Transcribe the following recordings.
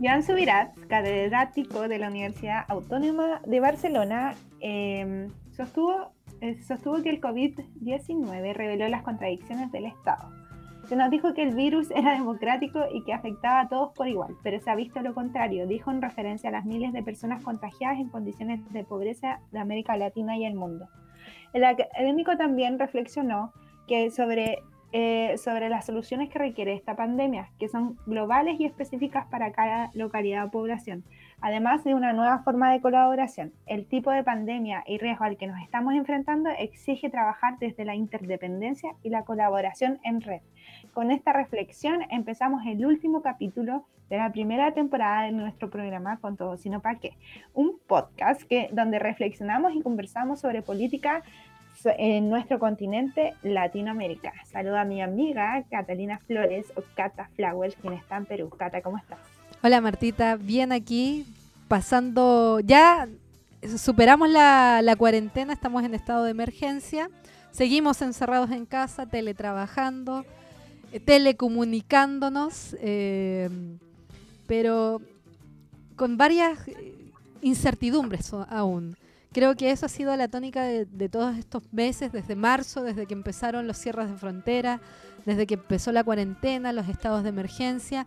Joan Subirats, catedrático de la Universidad Autónoma de Barcelona, em, sostuvo, eh, sostuvo que el COVID-19 reveló las contradicciones del Estado. Se nos dijo que el virus era democrático y que afectaba a todos por igual, pero se ha visto lo contrario, dijo en referencia a las miles de personas contagiadas en condiciones de pobreza de América Latina y el mundo. El académico también reflexionó que sobre eh, sobre las soluciones que requiere esta pandemia, que son globales y específicas para cada localidad o población, además de una nueva forma de colaboración. El tipo de pandemia y riesgo al que nos estamos enfrentando exige trabajar desde la interdependencia y la colaboración en red. Con esta reflexión empezamos el último capítulo de la primera temporada de nuestro programa Con Todo Sino Pa' qué, un podcast que, donde reflexionamos y conversamos sobre política en nuestro continente Latinoamérica. Saludo a mi amiga Catalina Flores o Cata Flowers, quien está en Perú. Cata, ¿cómo estás? Hola Martita, bien aquí, pasando, ya superamos la, cuarentena, estamos en estado de emergencia, seguimos encerrados en casa, teletrabajando, eh, telecomunicándonos, eh, pero con varias incertidumbres aún. Creo que eso ha sido la tónica de, todos estos meses, desde marzo, desde que empezaron los cierres de frontera, desde que empezó la cuarentena, los estados de emergencia.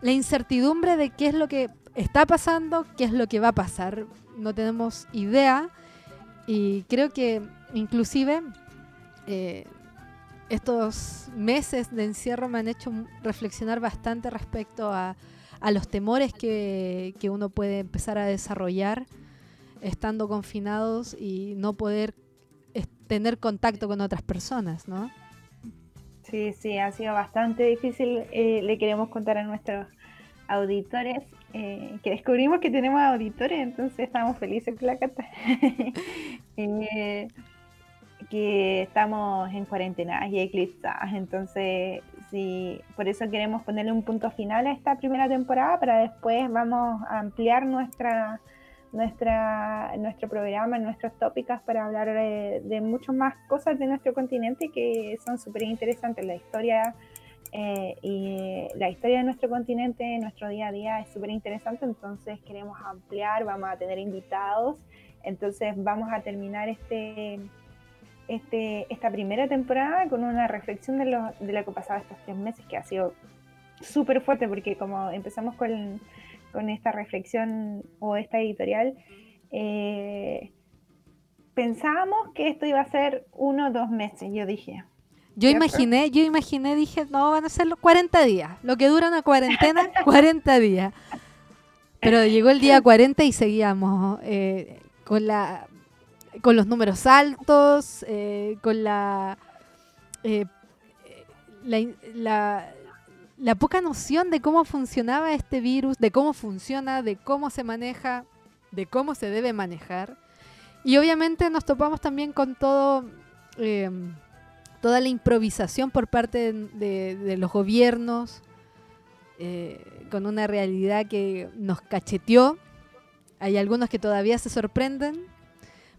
La incertidumbre de qué es lo que está pasando, qué es lo que va a pasar. No tenemos idea y creo que inclusive eh, estos meses de encierro me han hecho reflexionar bastante respecto a, los temores que, que uno puede empezar a desarrollar estando confinados y no poder tener contacto con otras personas, ¿no? Sí, sí, ha sido bastante difícil. Eh, le queremos contar a nuestros auditores eh, que descubrimos que tenemos auditores, entonces estamos felices con la carta. Eh, que estamos en cuarentena y eclipsadas, entonces sí, por eso queremos ponerle un punto final a esta primera temporada para después vamos a ampliar nuestra nuestra, nuestro programa, nuestros tópicos para hablar de, muchas más cosas de nuestro continente que son súper interesantes. La historia eh, y la historia de nuestro continente, nuestro día a día es súper interesante, entonces queremos ampliar, vamos a tener invitados, entonces vamos a terminar este, este, esta primera temporada con una reflexión de lo, de lo que pasaba estos tres meses, que ha sido súper fuerte porque como empezamos con con esta reflexión o esta editorial, eh, pensábamos que esto iba a ser uno o dos meses, yo dije. Yo imaginé, yo imaginé, dije, no, van a ser los 40 días. Lo que dura una cuarentena, 40 días. Pero llegó el día 40 y seguíamos eh, con la con los números altos, eh, con la, la, la poca noción de cómo funcionaba este virus, de cómo funciona, de cómo se maneja, de cómo se debe manejar. Y obviamente nos topamos también con todo, em, toda la improvisación por parte de, los gobiernos, eh, con una realidad que nos cacheteó. Hay algunos que todavía se sorprenden.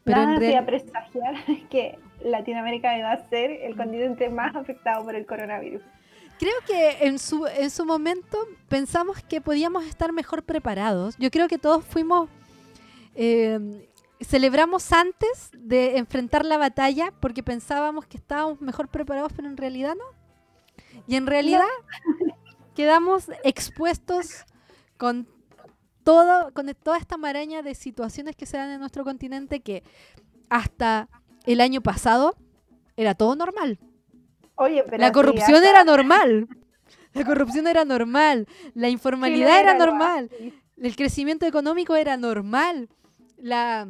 Pero Nada en presagiar que Latinoamérica va a ser el continente más afectado por el coronavirus creo que en su, en su momento pensamos que podíamos estar mejor preparados. Yo creo que todos fuimos, em, celebramos antes de enfrentar la batalla porque pensábamos que estábamos mejor preparados, pero en realidad no. Y en realidad quedamos expuestos con todo, con toda esta maraña de situaciones que se dan en nuestro continente que hasta el año pasado era todo normal la corrupción era normal. La corrupción era normal. La informalidad era, normal. El crecimiento económico era normal. La,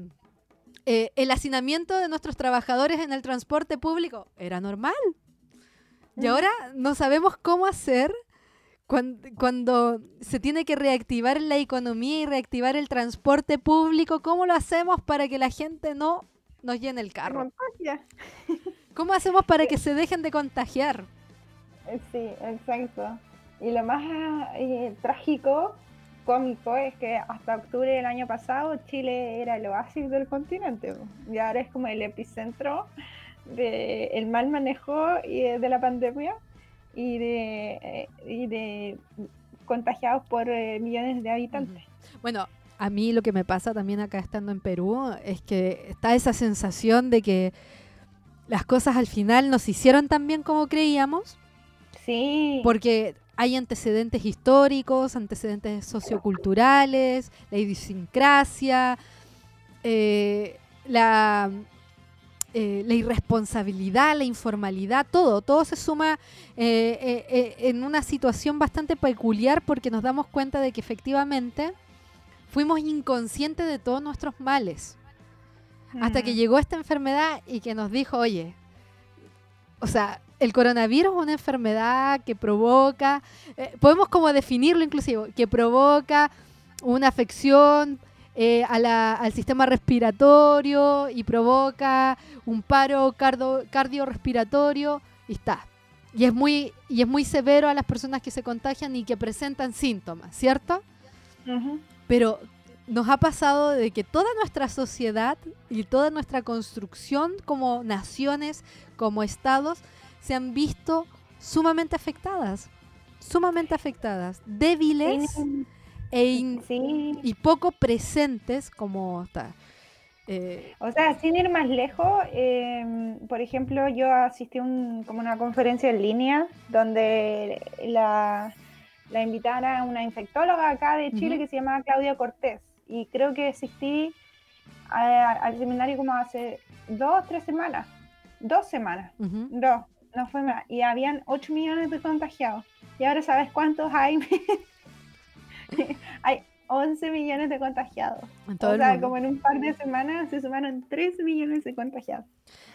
eh, el hacinamiento de nuestros trabajadores en el transporte público era normal. Y mm. ahora no sabemos cómo hacer cuando, cuando, se tiene que reactivar la economía y reactivar el transporte público. ¿Cómo lo hacemos para que la gente no nos llene el carro? ¿Cómo hacemos para que se dejen de contagiar? Eh, sí, exacto. Y lo más eh, trágico cómico es que hasta octubre del año pasado Chile era el oasis del continente y ahora es como el epicentro del mal manejo de la pandemia y de, y de contagiados por millones de habitantes. Bueno, a mí lo que me pasa también acá estando en Perú es que está esa sensación de que las cosas al final nos hicieron tan bien como creíamos. Sí. Porque hay antecedentes históricos, antecedentes socioculturales, la idiosincrasia, eh, la, eh, la, irresponsabilidad, la informalidad, todo, todo se suma eh, en una situación bastante peculiar porque nos damos cuenta de que efectivamente fuimos inconscientes de todos nuestros males. Hasta que mm. llegó esta enfermedad y que nos dijo, oye, o sea, el coronavirus es una enfermedad que provoca, eh, podemos como definirlo inclusive, que provoca una afección eh, al sistema respiratorio y provoca un paro cardio, cardiorrespiratorio y está. Y es, muy, y es muy severo a las personas que se contagian y que presentan síntomas, ¿cierto? Pero nos ha pasado de que toda nuestra sociedad y toda nuestra construcción como naciones, como estados, se han visto sumamente afectadas, sumamente afectadas, débiles e y poco presentes como está. Eh, o sea, sin ir más lejos, em, por ejemplo, yo asistí a un, como una conferencia en línea donde la la invitaron a una infectóloga acá de Chile que se llama Claudia Cortés. Y creo que asistí al seminario como hace dos, tres semanas. Dos semanas. Dos, no fue más. Y habían 8 millones de contagiados. ¿Y ahora sabes cuántos hay? hay 11 millones de contagiados. o sea, como en un par de semanas se sumaron 3 millones de contagiados.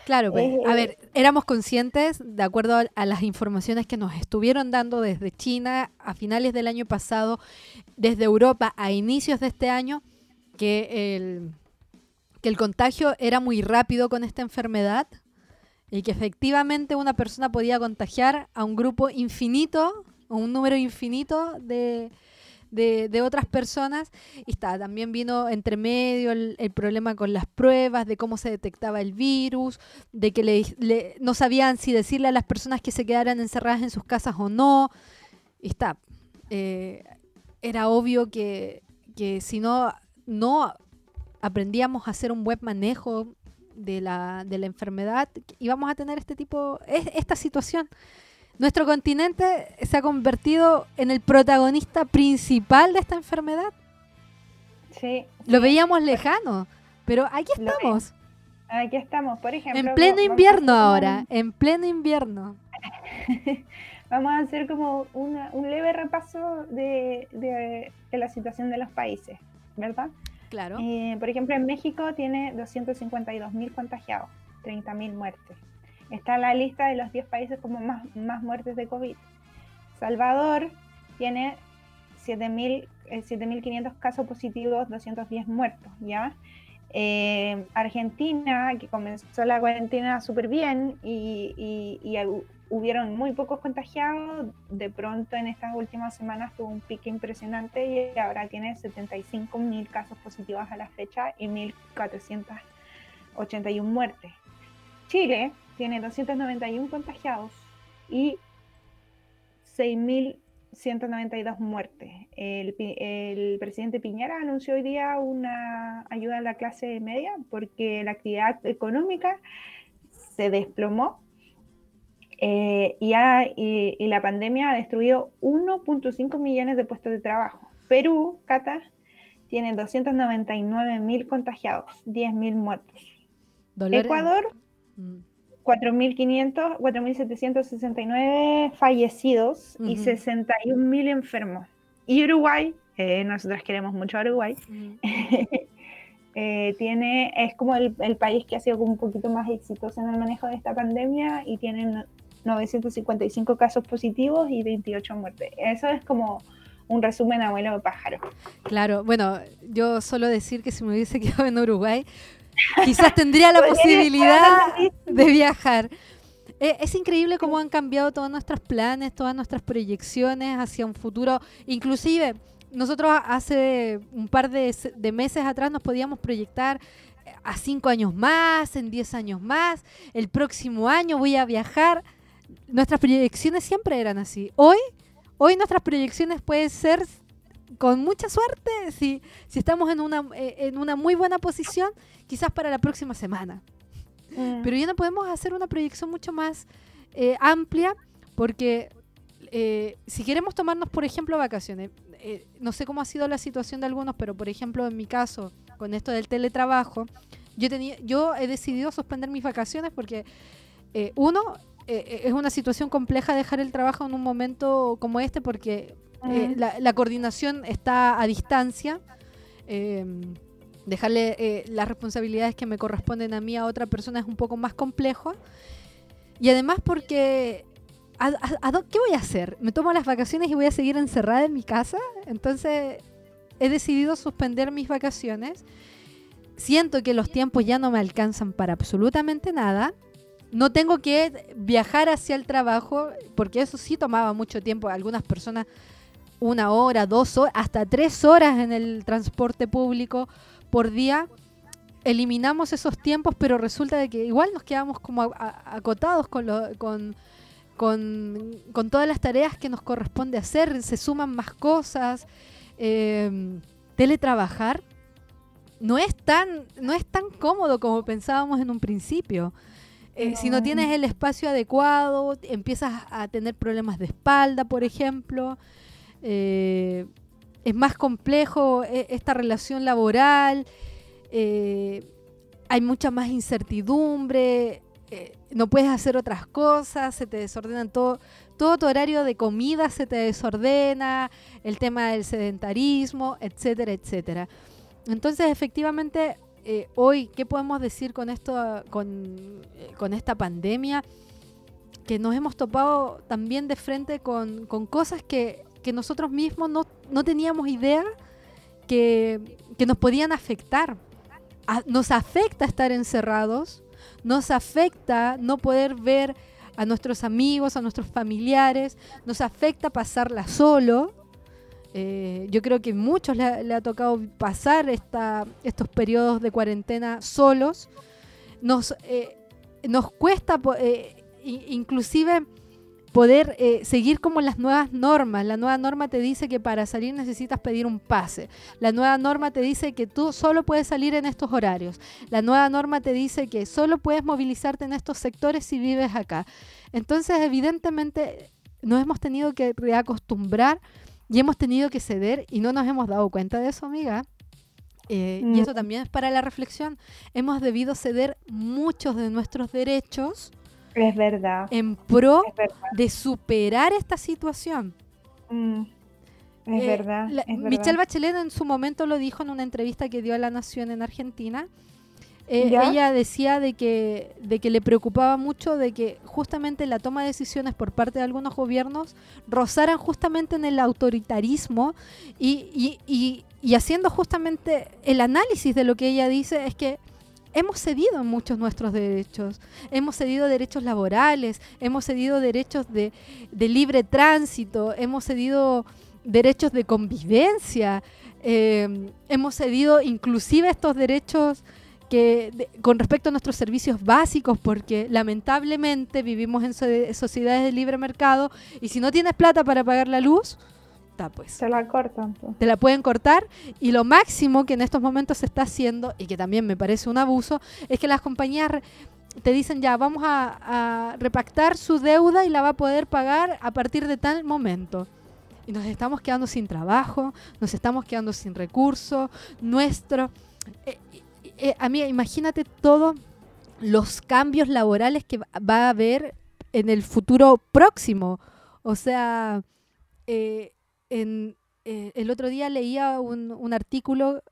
Claro, pues, a eh, ver, éramos conscientes, de acuerdo a, las informaciones que nos estuvieron dando desde China a finales del año pasado, desde Europa a inicios de este año, que el, que el contagio era muy rápido con esta enfermedad y que efectivamente una persona podía contagiar a un grupo infinito, o un número infinito de, de, otras personas. Y está, también vino entre medio el, problema con las pruebas, de cómo se detectaba el virus, de que le, no sabían si decirle a las personas que se quedaran encerradas en sus casas o no. Está, eh, era obvio que, que si no, no aprendíamos a hacer un buen manejo de la, de la enfermedad, íbamos a tener este tipo, esta situación nuestro continente se ha convertido en el protagonista principal de esta enfermedad. Sí. Lo veíamos lejano, pero aquí estamos. Aquí estamos, por ejemplo. En pleno invierno ahora, en pleno invierno. vamos a hacer como un leve repaso de, la situación de los países, ¿verdad? Claro. Eh, por ejemplo, en México tiene 252 mil contagiados, 30 mil muertes. Está en la lista de los 10 países como más, más muertes de COVID. Salvador tiene 7.500 eh, casos positivos, 210 muertos, ¿ya? Eh, Argentina, que comenzó la cuarentena súper bien y, hubieron muy pocos contagiados, de pronto en estas últimas semanas tuvo un pique impresionante y ahora tiene 75.000 casos positivos a la fecha y 1.481 muertes. Chile tiene 291 contagiados y 6.192 muertes. El, el, presidente Piñera anunció hoy día una ayuda a la clase media porque la actividad económica se desplomó eh, y, y, la pandemia ha destruido 1.5 millones de puestos de trabajo. Perú, Cata, tiene 299.000 contagiados, 10.000 muertos. Ecuador, mm. 4.500, 4.769 fallecidos y 61.000 enfermos. Y Uruguay, eh, nosotros queremos mucho a Uruguay, eh, tiene, es como el, país que ha sido un poquito más exitoso en el manejo de esta pandemia y tienen 955 casos positivos y 28 muertes. Eso es como un resumen abuelo de pájaro. Claro, bueno, yo solo decir que si me hubiese quedado en Uruguay, quizás tendría la posibilidad de viajar. Eh, es increíble cómo han cambiado todos nuestros planes, todas nuestras proyecciones hacia un futuro. Inclusive, nosotros hace un par de, de meses atrás nos podíamos proyectar a cinco años más, en diez años más, el próximo año voy a viajar. Nuestras proyecciones siempre eran así. Hoy, hoy nuestras proyecciones pueden ser con mucha suerte, si, si estamos en una, eh, en una muy buena posición, quizás para la próxima semana. Mm. Pero ya no podemos hacer una proyección mucho más eh, amplia porque eh, si queremos tomarnos, por ejemplo, vacaciones, no sé cómo ha sido la situación de algunos, pero por ejemplo, en mi caso, con esto del teletrabajo, yo, tenía, yo he decidido suspender mis vacaciones porque, uno, es una situación compleja dejar el trabajo en un momento como este porque eh, la, coordinación está a distancia. Em, dejarle eh, las responsabilidades que me corresponden a mí a otra persona es un poco más complejo. Y además porque, qué voy a hacer? ¿Me tomo las vacaciones y voy a seguir encerrada en mi casa? Entonces he decidido suspender mis vacaciones. Siento que los tiempos ya no me alcanzan para absolutamente nada. No tengo que viajar hacia el trabajo, porque eso sí tomaba mucho tiempo. Algunas personas una hora, dos horas, hasta tres horas en el transporte público por día, eliminamos esos tiempos, pero resulta de que igual nos quedamos como acotados con, con, con, todas las tareas que nos corresponde hacer, se suman más cosas. Em, teletrabajar no es tan, no es tan cómodo como pensábamos en un principio. Eh, si no tienes el espacio adecuado, empiezas a tener problemas de espalda, por ejemplo. Eh, es más complejo e, esta relación laboral, eh, hay mucha más incertidumbre, eh, no puedes hacer otras cosas, se te desordenan todo, todo tu horario de comida se te desordena, el tema del sedentarismo, etcétera, etcétera. Entonces, efectivamente, hoy, ¿qué podemos decir con esto, con, con, esta pandemia? Que nos hemos topado también de frente con, con cosas que que nosotros mismos no, teníamos idea que, nos podían afectar. nos afecta estar encerrados, nos afecta no poder ver a nuestros amigos, a nuestros familiares, nos afecta pasarla solo. Eh, yo creo que muchos le, ha tocado pasar esta, estos periodos de cuarentena solos. Nos, eh, nos cuesta, eh, inclusive, poder eh, seguir como las nuevas normas. La nueva norma te dice que para salir necesitas pedir un pase. La nueva norma te dice que tú solo puedes salir en estos horarios. La nueva norma te dice que solo puedes movilizarte en estos sectores si vives acá. Entonces, evidentemente, nos hemos tenido que reacostumbrar y hemos tenido que ceder y no nos hemos dado cuenta de eso, amiga. Eh, y eso mm. también es para la reflexión. Hemos debido ceder muchos de nuestros derechos es verdad. En pro de superar esta situación. Mm, es, eh, verdad, Michelle Bachelet en su momento lo dijo en una entrevista que dio a La Nación en Argentina. Eh, ella decía de que, de que le preocupaba mucho de que justamente la toma de decisiones por parte de algunos gobiernos rozaran justamente en el autoritarismo y, y, y haciendo justamente el análisis de lo que ella dice es que hemos cedido muchos nuestros derechos. Hemos cedido derechos laborales, hemos cedido derechos de, libre tránsito, hemos cedido derechos de convivencia, eh, hemos cedido inclusive estos derechos que con respecto a nuestros servicios básicos, porque lamentablemente vivimos en sociedades de libre mercado y si no tienes plata para pagar la luz, pues. Se la cortan. Te la pueden cortar y lo máximo que en estos momentos se está haciendo, y que también me parece un abuso, es que las compañías te dicen ya, vamos a, repactar su deuda y la va a poder pagar a partir de tal momento. Y nos estamos quedando sin trabajo, nos estamos quedando sin recursos, nuestro... Eh, eh, a mí, imagínate todos los cambios laborales que va a haber en el futuro próximo. O sea, eh, en, eh, el otro día leía un, artículo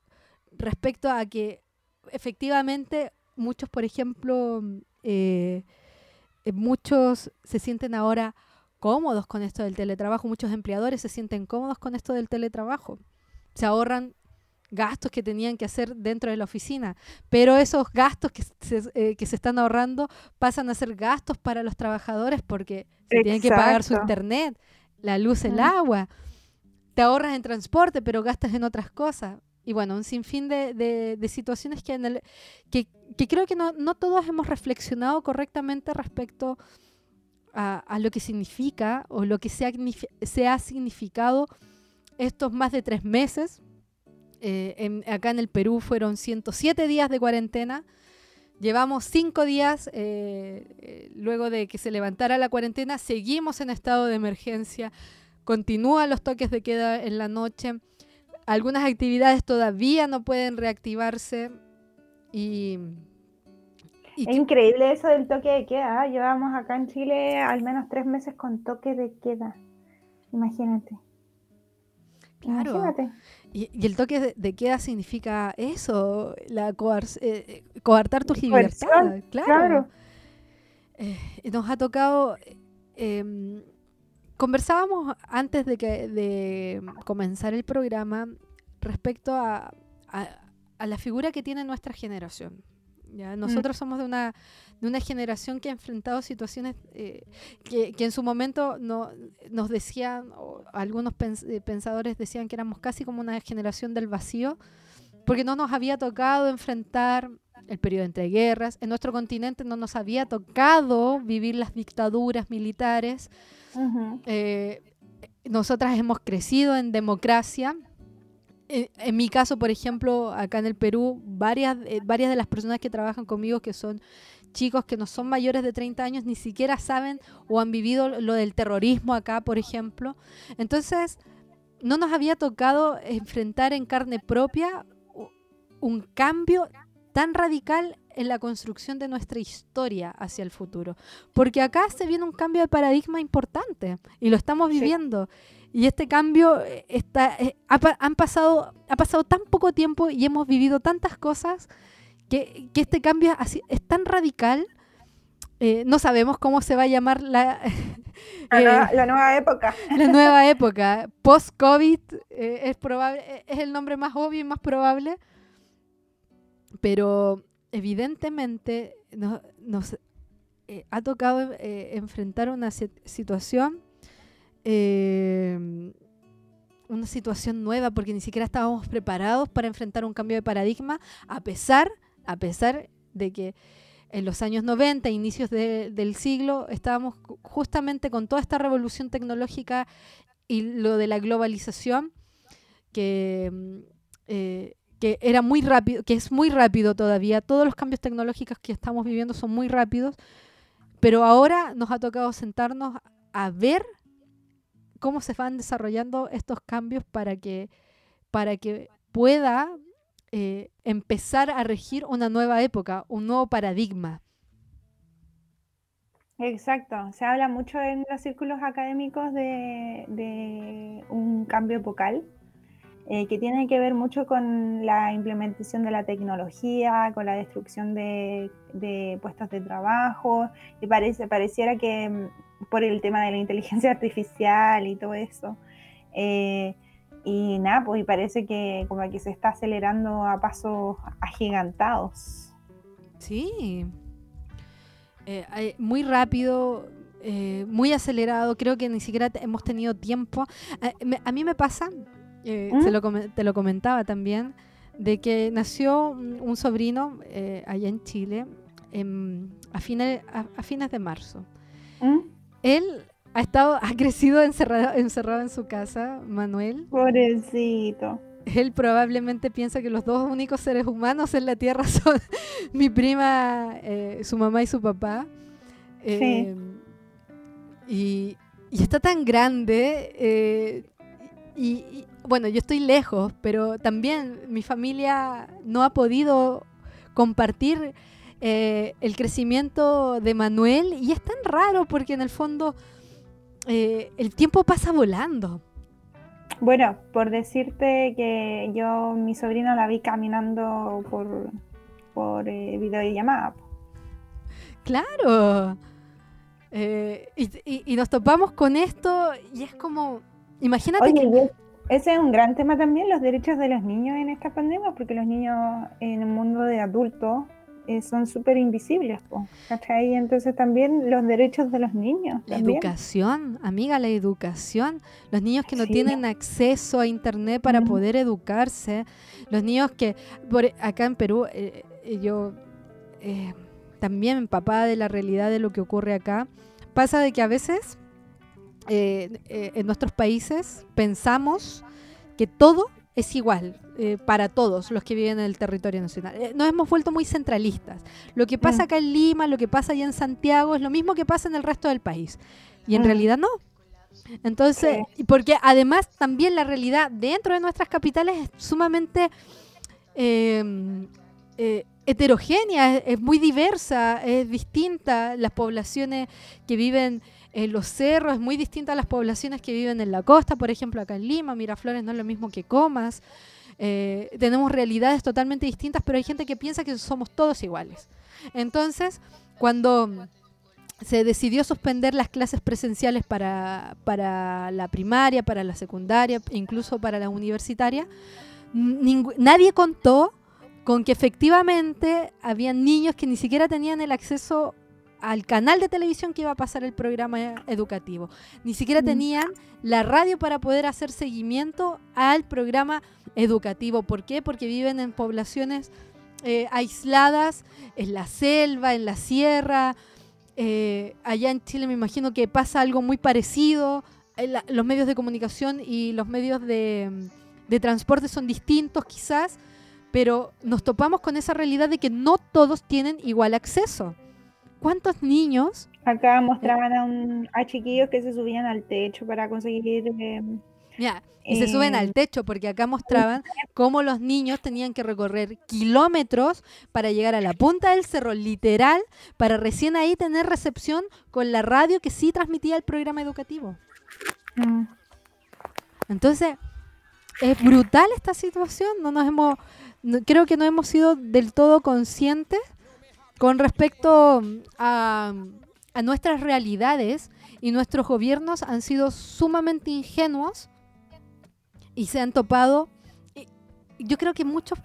respecto a que efectivamente muchos, por ejemplo, eh, eh, muchos se sienten ahora cómodos con esto del teletrabajo, muchos empleadores se sienten cómodos con esto del teletrabajo. Se ahorran gastos que tenían que hacer dentro de la oficina, pero esos gastos que se, que se están ahorrando pasan a ser gastos para los trabajadores porque se tienen que pagar su internet, la luz, el agua. Te ahorras en transporte, pero gastas en otras cosas. Y bueno, un sinfín de, de, situaciones que, en el, que, que, creo que no, no, todos hemos reflexionado correctamente respecto a, a, lo que significa o lo que se ha, se ha significado estos más de tres meses. Eh, acá en el Perú fueron 107 días de cuarentena. Llevamos cinco días eh, eh, luego de que se levantara la cuarentena. Seguimos en estado de emergencia. Continúan los toques de queda en la noche algunas actividades todavía no pueden reactivarse y... es increíble eso del toque de queda. ¿ah? Llevamos acá en Chile al menos tres meses con toque de queda. Imagínate. Claro. Y, el toque de, queda significa eso, la eh, coartar tus libertades. Claro. Eh, nos ha tocado em, Conversábamos antes de, que, de comenzar el programa respecto a, la figura que tiene nuestra generación. ¿ya? Mm. Nosotros somos de una, de una generación que ha enfrentado situaciones eh, que, en su momento no, nos decían, o algunos eh, pensadores decían que éramos casi como una generación del vacío, porque no nos había tocado enfrentar el periodo entre guerras, en nuestro continente no nos había tocado vivir las dictaduras militares, eh, nosotras hemos crecido en democracia. En, mi caso, por ejemplo, acá en el Perú, varias, eh, varias de las personas que trabajan conmigo, que son chicos que no son mayores de 30 años, ni siquiera saben o han vivido lo del terrorismo acá, por ejemplo. Entonces, no nos había tocado enfrentar en carne propia un cambio tan radical en la construcción de nuestra historia hacia el futuro. Porque acá se viene un cambio de paradigma importante y lo estamos viviendo. Y este cambio eh, está, eh, ha, han pasado, ha pasado tan poco tiempo y hemos vivido tantas cosas que, este cambio es tan radical. Eh, no sabemos cómo se va a llamar la, la, nueva época. La nueva época. Post-COVID es, probable, es el nombre más obvio y más probable. Pero evidentemente nos, eh, ha tocado eh, enfrentar una situación, em, una situación nueva, porque ni siquiera estábamos preparados para enfrentar un cambio de paradigma, a pesar, a pesar de que en los años 90, inicios del siglo, estábamos justamente con toda esta revolución tecnológica y lo de la globalización, que eh, que era muy rápido, que es muy rápido todavía. Todos los cambios tecnológicos que estamos viviendo son muy rápidos, pero ahora nos ha tocado sentarnos a ver cómo se van desarrollando estos cambios para que, para que pueda eh, empezar a regir una nueva época, un nuevo paradigma. Exacto, se habla mucho en los círculos académicos de, de un cambio epocal eh, que tiene que ver mucho con la implementación de la tecnología, con la destrucción de, puestos de trabajo, y parece, pareciera que mm, por el tema de la inteligencia artificial y todo eso. Eh, y nada, pues y parece que como que se está acelerando a pasos agigantados. Sí, eh, muy rápido, muy acelerado, creo que ni siquiera hemos tenido tiempo. a mí me pasa eh, ¿Mm? te lo comentaba también, de que nació un sobrino eh, allá en Chile a, fines, a, fines de marzo. ¿Mm? Él ha estado, ha crecido encerrado, encerrado en su casa, Manuel. Pobrecito. Él probablemente piensa que los dos únicos seres humanos en la Tierra son mi prima, eh, su mamá y su papá. Sí. Y, y, está tan grande y, bueno, yo estoy lejos, pero también mi familia no ha podido compartir eh, el crecimiento de Manuel y es tan raro porque en el fondo eh, el tiempo pasa volando. Bueno, por decirte que yo mi sobrino la vi caminando por, por eh, videollamada. Claro. y, nos topamos con esto y es como, imagínate que... Ese es un gran tema también, los derechos de los niños en esta pandemia, porque los niños en el mundo de adultos eh, son súper invisibles. ¿cachai? Entonces también los derechos de los niños. La educación, amiga, la educación. Los niños que no tienen acceso a Internet para poder educarse. Los niños que, por, acá en Perú, eh, eh, yo también empapada de la realidad de lo que ocurre acá, pasa de que a veces en nuestros países pensamos que todo es igual eh, para todos los que viven en el territorio nacional. Eh, nos hemos vuelto muy centralistas. Lo que pasa mm. acá en Lima, lo que pasa allá en Santiago, es lo mismo que pasa en el resto del país. Y en mm. realidad no. Entonces, porque además también la realidad dentro de nuestras capitales es sumamente em, eh, heterogénea, es, muy diversa, es distinta. Las poblaciones que viven en los cerros es muy distinta a las poblaciones que viven en la costa, por ejemplo, acá en Lima, Miraflores no es lo mismo que Comas. Eh, tenemos realidades totalmente distintas, pero hay gente que piensa que somos todos iguales. Entonces, cuando se decidió suspender las clases presenciales para, para la primaria, para la secundaria, incluso para la universitaria, nadie contó con que efectivamente había niños que ni siquiera tenían el acceso al canal de televisión que iba a pasar el programa educativo. Ni siquiera mm. tenían la radio para poder hacer seguimiento al programa educativo. ¿Por qué? Porque viven en poblaciones eh, aisladas, en la selva, en la sierra. Eh, allá en Chile me imagino que pasa algo muy parecido. Eh, los medios de comunicación y los medios de, de transporte son distintos quizás, pero nos topamos con esa realidad de que no todos tienen igual acceso. ¿Cuántos niños? Acá mostraban a, un, a chiquillos que se subían al techo para conseguir... Eh, y se suben al eh, techo porque acá mostraban cómo los niños tenían que recorrer kilómetros para llegar a la punta del cerro, literal, para recién ahí tener recepción con la radio que sí transmitía el programa educativo. Mm. Entonces, es brutal esta situación, no nos hemos, creo que no hemos sido del todo conscientes con respecto a, nuestras realidades y nuestros gobiernos han sido sumamente ingenuos y se han topado. Yo creo que muchos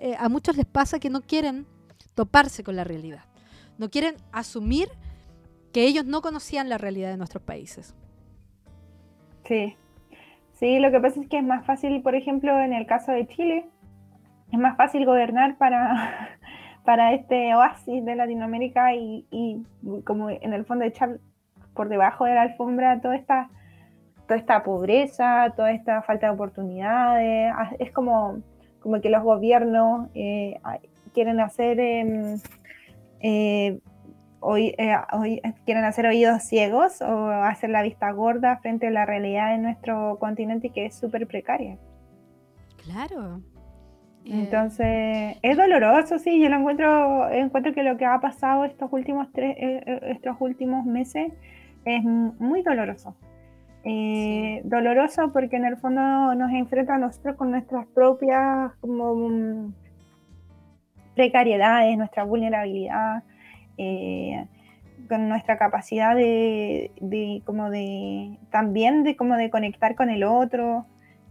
eh, a muchos les pasa que no quieren toparse con la realidad. No quieren asumir que ellos no conocían la realidad de nuestros países. Sí. Sí, lo que pasa es que es más fácil, por ejemplo, en el caso de Chile, es más fácil gobernar para para este oasis de Latinoamérica y, como en el fondo echar por debajo de la alfombra toda esta, toda esta pobreza, toda esta falta de oportunidades. Ah, es como, como que los gobiernos eh, quieren hacer em, eh, hoy, eh, hoy, quieren hacer oídos ciegos o hacer la vista gorda frente a la realidad de nuestro continente que es súper precaria. Claro, eh, Entonces, es doloroso, sí, yo lo encuentro, encuentro que lo que ha pasado estos últimos tres, eh, eh, estos últimos meses es muy doloroso. Doloroso porque en el fondo nos enfrenta a nosotros con nuestras propias como mm, precariedades, nuestra vulnerabilidad, con nuestra capacidad de, de, como de también de como de conectar con el otro.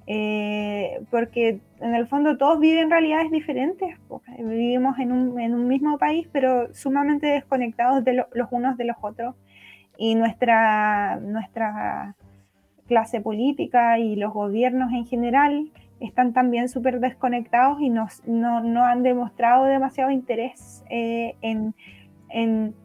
Eh, porque en el fondo todos viven realidades diferentes, vivimos en un, en un, mismo país, pero sumamente desconectados de los unos de los otros. Y nuestra, nuestra clase política y los gobiernos en general están también súper desconectados y no, no, han demostrado demasiado interés eh, en, en,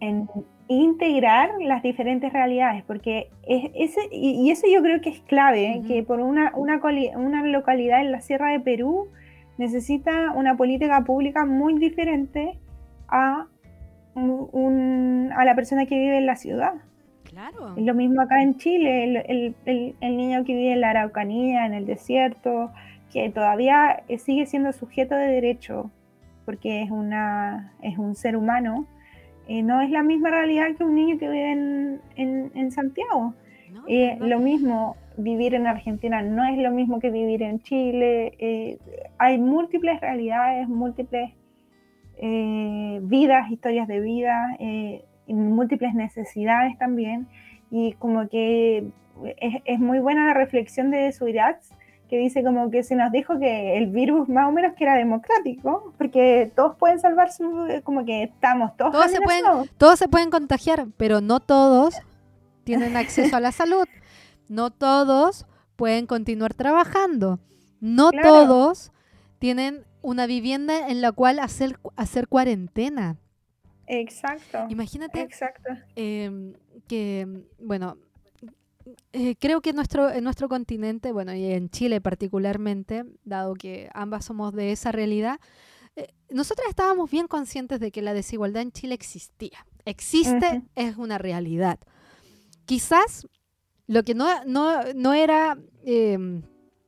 en integrar las diferentes realidades, porque es, ese, y, eso yo creo que es clave, que por una, una, una, localidad en la Sierra de Perú necesita una política pública muy diferente a, un, a la persona que vive en la ciudad. Claro. Es lo mismo acá en Chile, el, el, el, niño que vive en la Araucanía, en el desierto, que todavía sigue siendo sujeto de derecho, porque es, una, es un ser humano eh, no es la misma realidad que un niño que vive en, Santiago. Eh, lo mismo, vivir en Argentina no es lo mismo que vivir en Chile. Eh, hay múltiples realidades, múltiples vidas, historias de vida, múltiples necesidades también. Y como que es, muy buena la reflexión de Suirats, que dice como que se nos dijo que el virus más o menos que era democrático, porque todos pueden salvar su, como que estamos todos. Todos se, pueden, todos se pueden contagiar, pero no todos tienen acceso a la salud. No todos pueden continuar trabajando. No todos tienen una vivienda en la cual hacer, hacer cuarentena. Exacto. Imagínate Exacto. Em, que, bueno, eh, creo que en nuestro, en nuestro continente, bueno, y en Chile particularmente, dado que ambas somos de esa realidad, eh, nosotros estábamos bien conscientes de que la desigualdad en Chile existía. Existe, es una realidad. Quizás lo que no, no, era... Em,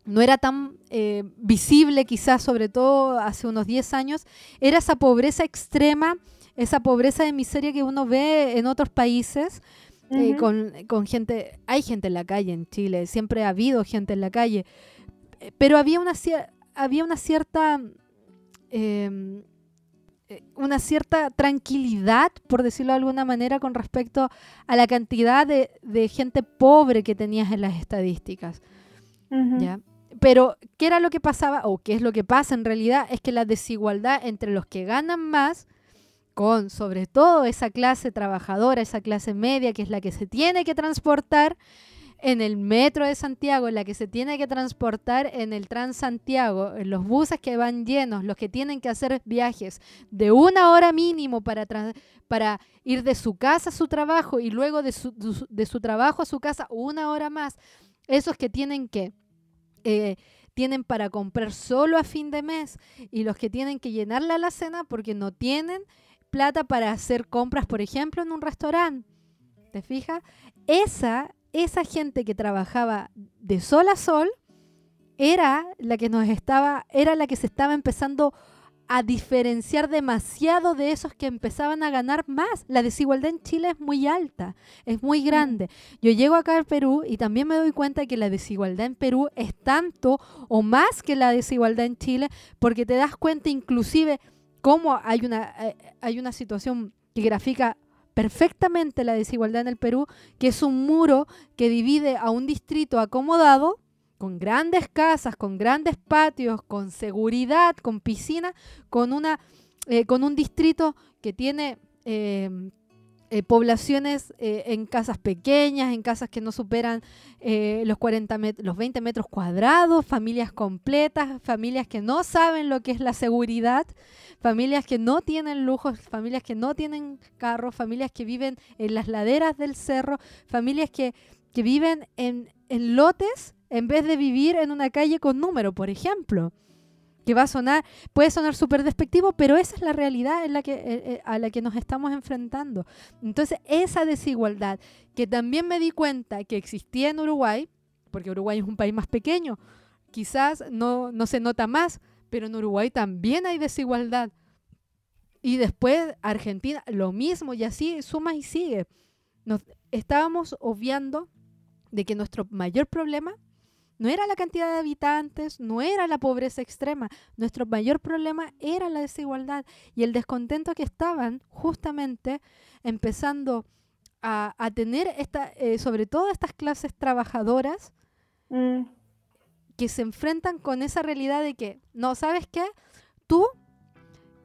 no era tan eh, visible quizás, sobre todo hace unos 10 años, era esa pobreza extrema, esa pobreza de miseria que uno ve en otros países, eh, con, gente, hay gente en la calle en Chile, siempre ha habido gente en la calle, eh, pero había una, había una cierta... Em, eh, una cierta tranquilidad, por decirlo de alguna manera, con respecto a la cantidad de, gente pobre que tenías en las estadísticas. Pero, ¿qué era lo que pasaba? O qué es lo que pasa en realidad? Es que la desigualdad entre los que ganan más con sobre todo esa clase trabajadora, esa clase media, que es la que se tiene que transportar en el metro de Santiago, la que se tiene que transportar en el Transantiago, en los buses que van llenos, los que tienen que hacer viajes de una hora mínimo para, ir de su casa a su trabajo y luego de su, de su trabajo a su casa una hora más, esos que tienen que... Eh, tienen para comprar solo a fin de mes y los que tienen que llenar la alacena porque no tienen plata para hacer compras, por ejemplo, en un restaurante. ¿Te fijas? Esa, esa gente que trabajaba de sol a sol era la que nos estaba, era la que se estaba empezando a diferenciar demasiado de esos que empezaban a ganar más. La desigualdad en Chile es muy alta, es muy grande. Yo llego acá al Perú y también me doy cuenta que la desigualdad en Perú es tanto o más que la desigualdad en Chile, porque te das cuenta inclusive cómo hay una, eh, hay una situación que grafica perfectamente la desigualdad en el Perú, que es un muro que divide a un distrito acomodado, con grandes casas, con grandes patios, con seguridad, con piscina, con, una, eh, con un distrito que tiene eh, eh, poblaciones eh, en casas pequeñas, en casas que no superan eh, los, 40 los 20 metros cuadrados, familias completas, familias que no saben lo que es la seguridad, familias que no tienen lujos, familias que no tienen carros, familias que viven en las laderas del cerro, familias que, que viven en, en lotes en vez de vivir en una calle con número, por ejemplo que va a sonar, puede sonar súper despectivo, pero esa es la realidad en la que, eh, eh, a la que nos estamos enfrentando. Entonces, esa desigualdad, que también me di cuenta que existía en Uruguay, porque Uruguay es un país más pequeño, quizás no, no se nota más, pero en Uruguay también hay desigualdad. Y después Argentina, lo mismo, y así suma y sigue. Nos estábamos obviando de que nuestro mayor problema no era la cantidad de habitantes, no era la pobreza extrema. Nuestro mayor problema era la desigualdad y el descontento que estaban justamente empezando a, tener, esta, eh, sobre todo estas clases trabajadoras, mm. que se enfrentan con esa realidad de que, no, ¿sabes qué? Tú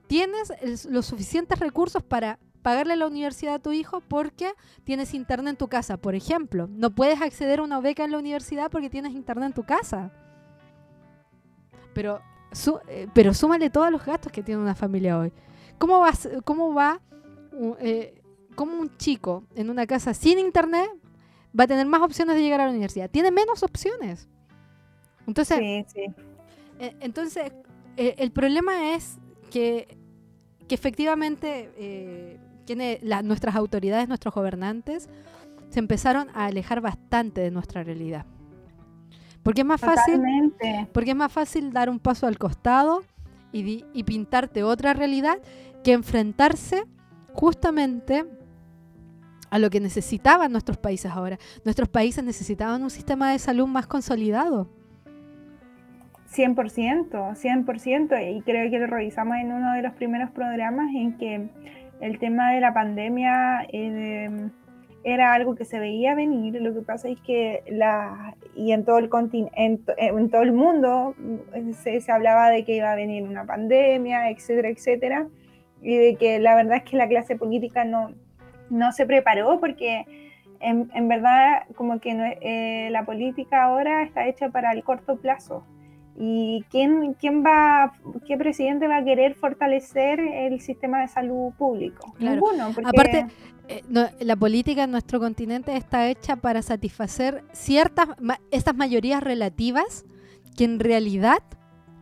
tienes los suficientes recursos para pagarle la universidad a tu hijo porque tienes internet en tu casa, por ejemplo. No puedes acceder a una beca en la universidad porque tienes internet en tu casa. Pero, eh, pero súmale todos los gastos que tiene una familia hoy. ¿Cómo, vas, cómo va eh, cómo un chico en una casa sin internet va a tener más opciones de llegar a la universidad? Tiene menos opciones. Entonces, sí, eh, entonces el problema es que, que efectivamente nuestras autoridades, nuestros gobernantes, se empezaron a alejar bastante de nuestra realidad. Porque es más fácil, porque es más fácil dar un paso al costado y, y pintarte otra realidad que enfrentarse justamente a lo que necesitaban nuestros países ahora. Nuestros países necesitaban un sistema de salud más consolidado. 100%, 100%, y creo que lo revisamos en uno de los primeros programas en que el tema de la pandemia eh, era algo que se veía venir. Lo que pasa es que la y en todo el continente, en, todo el mundo mm, se, se, hablaba de que iba a venir una pandemia, etcétera, etcétera, y de que la verdad es que la clase política no, no se preparó porque en, en verdad como que eh, la política ahora está hecha para el corto plazo. ¿Y quién, quién va, qué presidente va a querer fortalecer el sistema de salud público? Ninguno. Aparte, eh, la política en nuestro continente está hecha para satisfacer ciertas, estas mayorías relativas que en realidad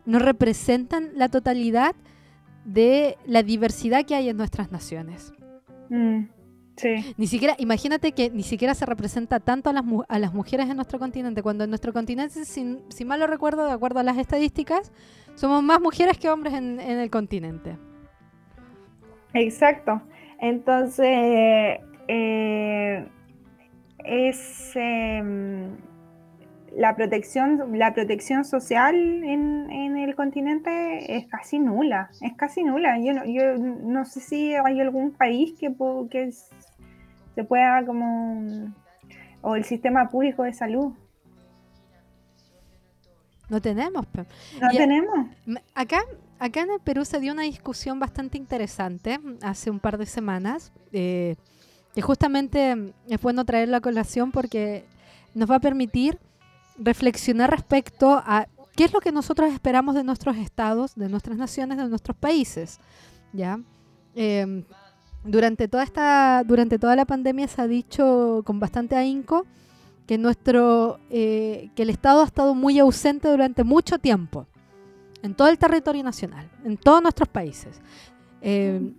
no representan la totalidad de la diversidad que hay en nuestras naciones. Mm. Ni siquiera, imagínate que ni siquiera se representa tanto a las, a las mujeres en nuestro continente, cuando en nuestro continente, si mal lo recuerdo, de acuerdo a las estadísticas, somos más mujeres que hombres en, el continente. Exacto. Entonces, eh, es em, la protección, la protección social en, en, el continente es casi nula, es casi nula. Yo no, yo no sé si hay algún país que, que se pueda como... o el sistema público de salud. No tenemos. No tenemos. Acá, acá en el Perú se dio una discusión bastante interesante hace un par de semanas, eh, que justamente es bueno traerla a colación porque nos va a permitir reflexionar respecto a qué es lo que nosotros esperamos de nuestros estados, de nuestras naciones, de nuestros países. ¿ya? Eh, durante toda esta, durante toda la pandemia se ha dicho con bastante ahínco que nuestro, eh, que el Estado ha estado muy ausente durante mucho tiempo en todo el territorio nacional, en todos nuestros países. Eh,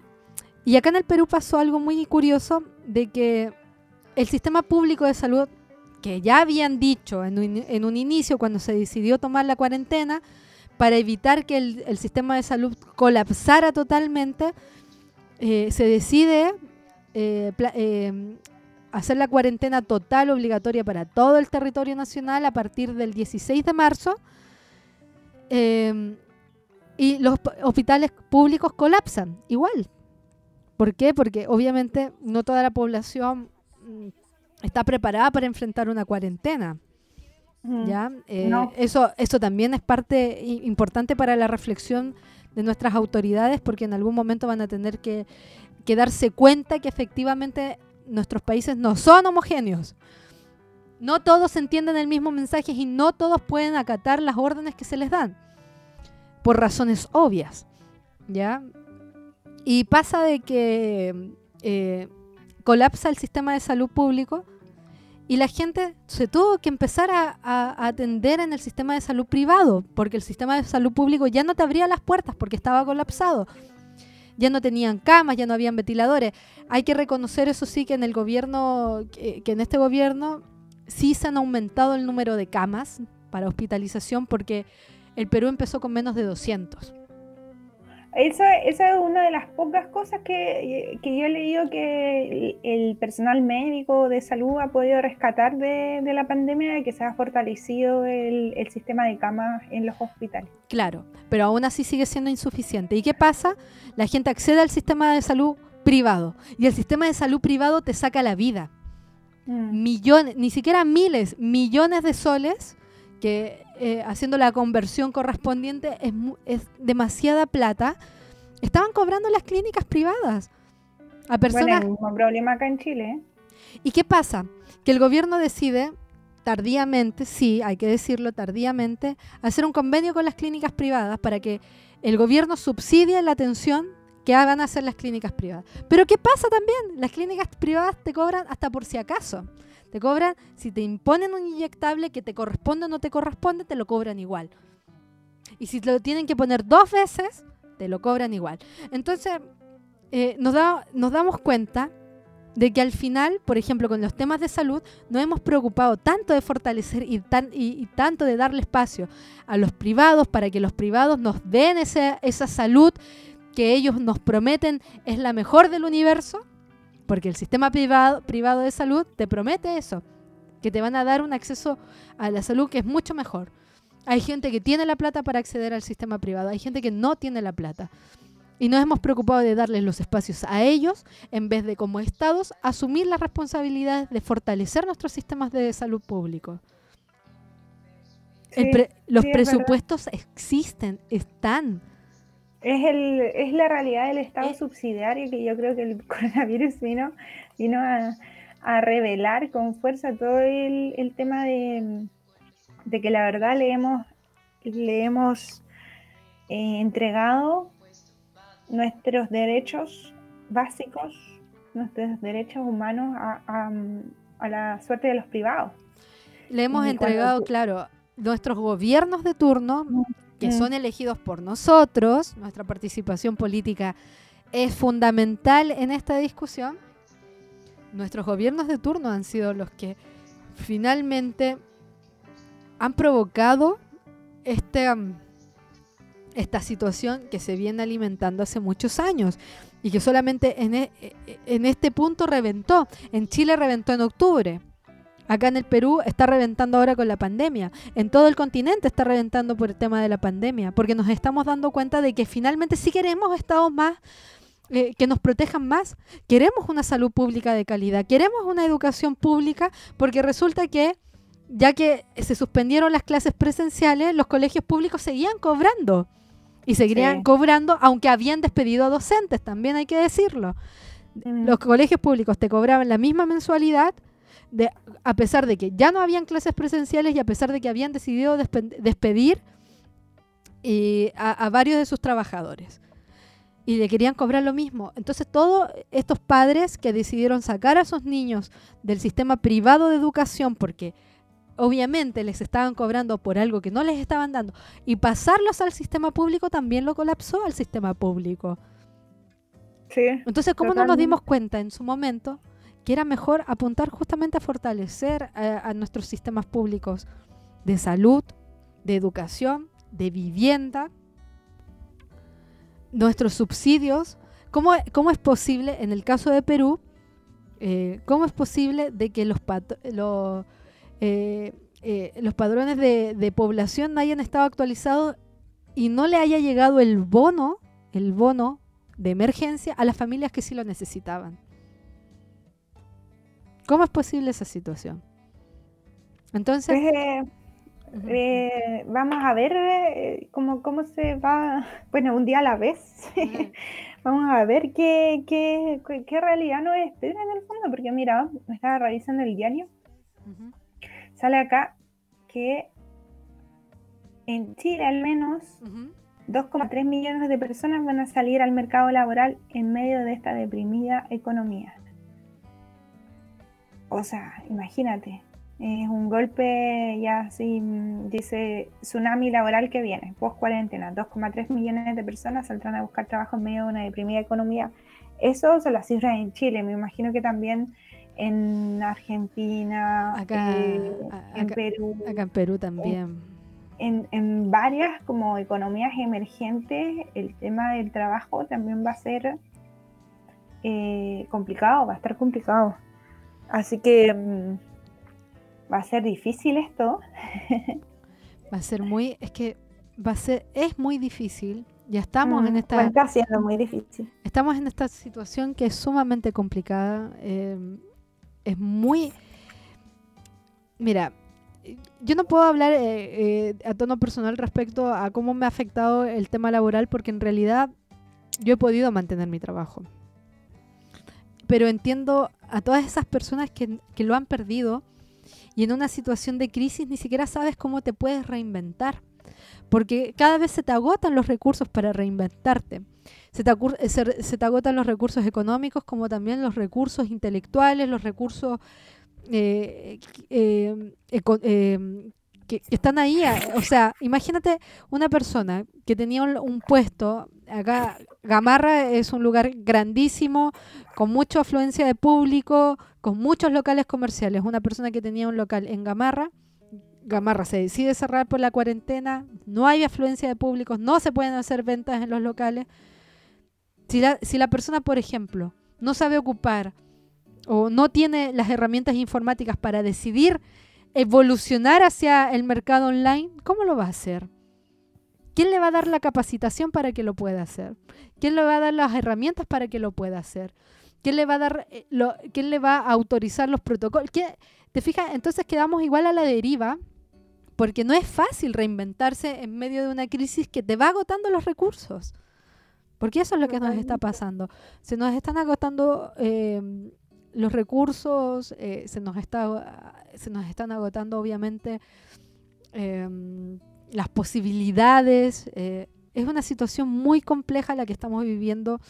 y acá en el Perú pasó algo muy curioso de que el sistema público de salud, que ya habían dicho en un, en un inicio cuando se decidió tomar la cuarentena, para evitar que el, el sistema de salud colapsara totalmente, eh, se decide eh, eh, hacer la cuarentena total obligatoria para todo el territorio nacional a partir del 16 de marzo y los hospitales públicos colapsan igual. ¿Por qué? Porque obviamente no toda la población está preparada para enfrentar una cuarentena. ¿ya? eso, eso también es parte importante para la reflexión de nuestras autoridades porque en algún momento van a tener que, darse cuenta que efectivamente nuestros países no son homogéneos. No todos entienden el mismo mensaje y no todos pueden acatar las órdenes que se les dan, por razones obvias. ¿ya? Y pasa de que eh, colapsa el sistema de salud público y la gente se tuvo que empezar a, atender en el sistema de salud privado, porque el sistema de salud público ya no te abría las puertas porque estaba colapsado. Ya no tenían camas, ya no habían ventiladores. Hay que reconocer eso sí que en el gobierno, que, que en este gobierno sí se han aumentado el número de camas para hospitalización porque el Perú empezó con menos de 200. Esa, esa, es una de las pocas cosas que, que, yo he leído que el, personal médico de salud ha podido rescatar de, de la pandemia, que se ha fortalecido el, el, sistema de camas en los hospitales. Claro, pero aún así sigue siendo insuficiente. ¿Y qué pasa? La gente accede al sistema de salud privado y el sistema de salud privado te saca la vida. Mm. Millones, ni siquiera miles, millones de soles que eh, haciendo la conversión correspondiente es, es, demasiada plata, estaban cobrando las clínicas privadas a personas. Bueno, el problema acá en Chile. ¿eh? ¿Y qué pasa? Que el gobierno decide tardíamente, sí, hay que decirlo tardíamente, hacer un convenio con las clínicas privadas para que el gobierno subsidie la atención que van a hacer las clínicas privadas. Pero ¿qué pasa también? Las clínicas privadas te cobran hasta por si acaso. Te cobran, si te imponen un inyectable que te corresponde o no te corresponde, te lo cobran igual. Y si te lo tienen que poner dos veces, te lo cobran igual. Entonces, eh, nos, da, nos damos cuenta de que al final, por ejemplo, con los temas de salud, nos hemos preocupado tanto de fortalecer y, tan, y, tanto de darle espacio a los privados para que los privados nos den esa salud que ellos nos prometen es la mejor del universo, porque el sistema privado, privado de salud te promete eso, que te van a dar un acceso a la salud que es mucho mejor. Hay gente que tiene la plata para acceder al sistema privado, hay gente que no tiene la plata. Y nos hemos preocupado de darles los espacios a ellos en vez de como estados asumir las responsabilidades de fortalecer nuestros sistemas de salud público. los presupuestos existen, están. Es, el, es la realidad del Estado subsidiario que yo creo que el coronavirus vino, vino a, revelar con fuerza todo el, tema de, que la verdad le hemos, le hemos eh, entregado nuestros derechos básicos, nuestros derechos humanos a, la suerte de los privados. Le hemos entregado, claro, nuestros gobiernos de turno, que son elegidos por nosotros, nuestra participación política es fundamental en esta discusión. Nuestros gobiernos de turno han sido los que finalmente han provocado este esta situación que se viene alimentando hace muchos años y que solamente en, e, en este punto reventó. En Chile reventó en octubre. Acá en el Perú está reventando ahora con la pandemia. En todo el continente está reventando por el tema de la pandemia, porque nos estamos dando cuenta de que finalmente sí queremos estados más eh, que nos protejan más. Queremos una salud pública de calidad, queremos una educación pública, porque resulta que ya que se suspendieron las clases presenciales, los colegios públicos seguían cobrando y seguirían cobrando, aunque habían despedido a docentes, también hay que decirlo. Los colegios públicos te cobraban la misma mensualidad, de, a pesar de que ya no habían clases presenciales y a pesar de que habían decidido despedir eh, a, varios de sus trabajadores. Y le querían cobrar lo mismo. Entonces todos estos padres que decidieron sacar a sus niños del sistema privado de educación porque obviamente les estaban cobrando por algo que no les estaban dando y pasarlos al sistema público también lo colapsó al sistema público. Sí, Entonces, ¿cómo no nos dimos cuenta en su momento que era mejor apuntar justamente a fortalecer eh, a, nuestros sistemas públicos de salud, de educación, de vivienda, nuestros subsidios? ¿Cómo, cómo es posible, en el caso de Perú, eh, cómo es posible de que los, eh, los padrones de, población no hayan estado actualizados y no le haya llegado el bono, el bono de emergencia a las familias que sí lo necesitaban. ¿Cómo es posible esa situación? Entonces... Pues, eh, vamos a ver cómo, cómo se va, bueno, un día a la vez. vamos a ver qué, qué, qué, realidad nos espera en el fondo, porque mira, me estaba revisando el diario sale acá que en Chile al menos 2,3 millones de personas van a salir al mercado laboral en medio de esta deprimida economía. O sea, imagínate, es un golpe ya así, dice tsunami laboral que viene, post cuarentena, 2,3 millones de personas saldrán a buscar trabajo en medio de una deprimida economía. Eso son las cifras en Chile, me imagino que también en Argentina, eh, en Perú. Acá en Perú también. En, varias como economías emergentes, el tema del trabajo también va a ser eh, complicado, va a estar complicado. Así que mm, va a ser difícil esto. va a ser muy, es que va a ser, es muy difícil. Ya estamos en mm, esta. Está siendo muy difícil. Estamos en esta situación que es sumamente complicada. Eh, es muy... Mira, yo no puedo hablar eh, eh, a tono personal respecto a cómo me ha afectado el tema laboral porque en realidad yo he podido mantener mi trabajo. Pero entiendo a todas esas personas que, que lo han perdido y en una situación de crisis ni siquiera sabes cómo te puedes reinventar. Porque cada vez se te agotan los recursos para reinventarte. Eh, se te, agotan los recursos económicos como también los recursos intelectuales, los recursos eh, eh, que, están ahí. O sea, imagínate una persona que tenía un, puesto, acá Gamarra es un lugar grandísimo, con mucha afluencia de público, con muchos locales comerciales. Una persona que tenía un local en Gamarra, Gamarra se decide cerrar por la cuarentena, no hay afluencia de públicos, no se pueden hacer ventas en los locales. Si la, si la persona, por ejemplo, no sabe ocupar o no tiene las herramientas informáticas para decidir evolucionar hacia el mercado online, ¿cómo lo va a hacer? ¿Quién le va a dar la capacitación para que lo pueda hacer? ¿Quién le va a dar las herramientas para que lo pueda hacer? ¿Quién le va a dar eh, lo, quién le va a autorizar los protocolos? ¿Te fijas? Entonces quedamos igual a la deriva porque no es fácil reinventarse en medio de una crisis que te va agotando los recursos. Porque eso es lo que nos está pasando. Se nos están agotando eh, los recursos, eh, se, nos está, se nos están agotando obviamente em, las posibilidades. Eh, es una situación muy compleja la que estamos viviendo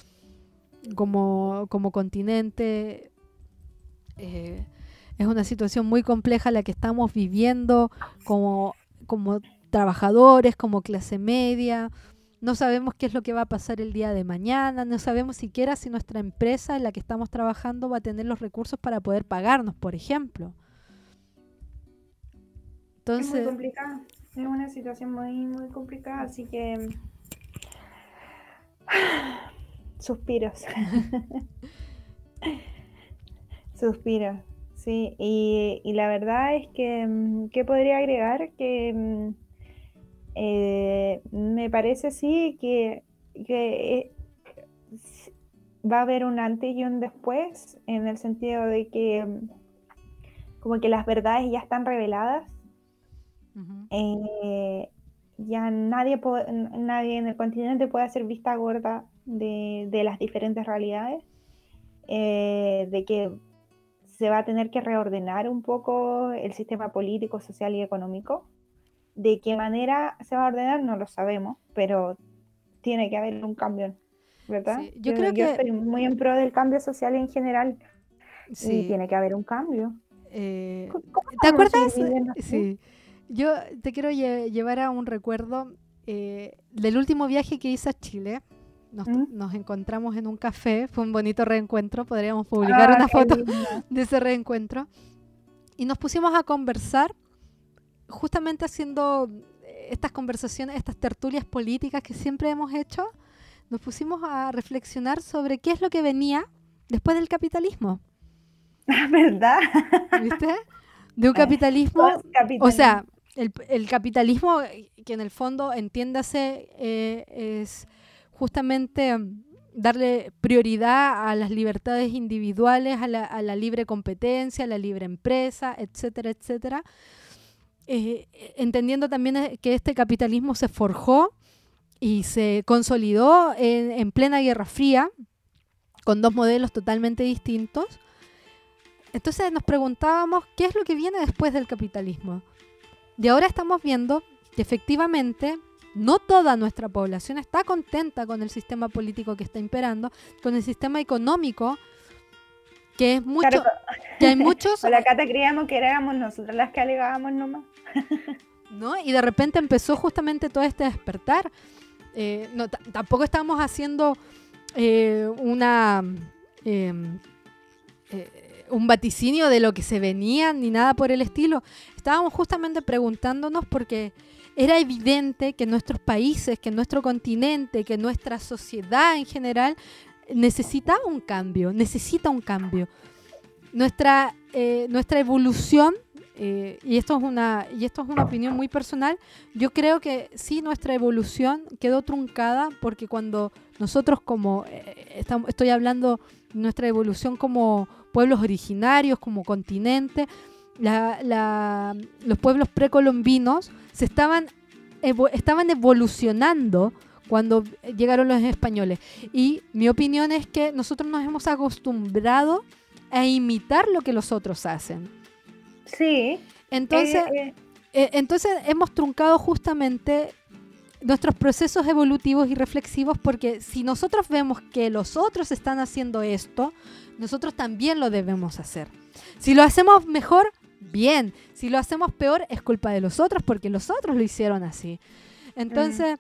como, como continente. es una situación muy compleja la que estamos viviendo como, como trabajadores, como clase media no sabemos qué es lo que va a pasar el día de mañana, no sabemos siquiera si nuestra empresa en la que estamos trabajando va a tener los recursos para poder pagarnos, por ejemplo. Entonces, es muy complicada, es una situación muy, muy complicada, así que suspiros. suspiros, sí, y, y, la verdad es que, mm, ¿qué podría agregar? Que mm, eh, me parece sí que, eh, va a haber un antes y un después, en el sentido de que mm, como que las verdades ya están reveladas. Eh, ya nadie, nadie en el continente puede hacer vista gorda de, de las diferentes realidades, de que se va a tener que reordenar un poco el sistema político, social y económico. De qué manera se va a ordenar no lo sabemos, pero tiene que haber un cambio, ¿verdad? yo, creo que... estoy muy en pro del cambio social en general. Sí. Y tiene que haber un cambio. Eh, ¿Te acuerdas? Sí. Yo te quiero llevar a un recuerdo eh, del último viaje que hice a Chile. ¿Mm? Nos, encontramos en un café, fue un bonito reencuentro, podríamos publicar ah, una foto de ese reencuentro. Y nos pusimos a conversar justamente haciendo eh, estas conversaciones, estas tertulias políticas que siempre hemos hecho, nos pusimos a reflexionar sobre qué es lo que venía después del capitalismo. ¿Verdad? ¿Viste? De un capitalismo, o sea, el, capitalismo que en el fondo, entiéndase, eh, es justamente darle prioridad a las libertades individuales, a la, libre competencia, a la libre empresa, etcétera, etcétera eh, entendiendo también eh, que este capitalismo se forjó y se consolidó en, plena Guerra Fría, con dos modelos totalmente distintos. Entonces nos preguntábamos qué es lo que viene después del capitalismo. Y ahora estamos viendo que efectivamente no toda nuestra población está contenta con el sistema político que está imperando, con el sistema económico que es mucho, que hay muchos... Con la Cata creíamos que éramos nosotros las que alegábamos nomás. ¿No? Y de repente empezó justamente todo este despertar. Eh, no, tampoco estábamos haciendo eh, una... Em, eh, un vaticinio de lo que se venía ni nada por el estilo. Estábamos justamente preguntándonos porque era evidente que nuestros países, que nuestro continente, que nuestra sociedad en general necesitaba un cambio, necesita un cambio. Nuestra, eh, nuestra evolución, eh, y, esto es una, y esto es una opinión muy personal, yo creo que sí nuestra evolución quedó truncada porque cuando nosotros como, eh, estamos, estoy hablando nuestra evolución como pueblos originarios, como continente, los pueblos precolombinos se estaban, estaban evolucionando cuando llegaron los españoles. Y mi opinión es que nosotros nos hemos acostumbrado a imitar lo que los otros hacen. Sí. Entonces, eh, eh. Eh, entonces hemos truncado justamente nuestros procesos evolutivos y reflexivos porque si nosotros vemos que los otros están haciendo esto, nosotros también lo debemos hacer. Si lo hacemos mejor, bien. Si lo hacemos peor, es culpa de los otros porque los otros lo hicieron así. Entonces,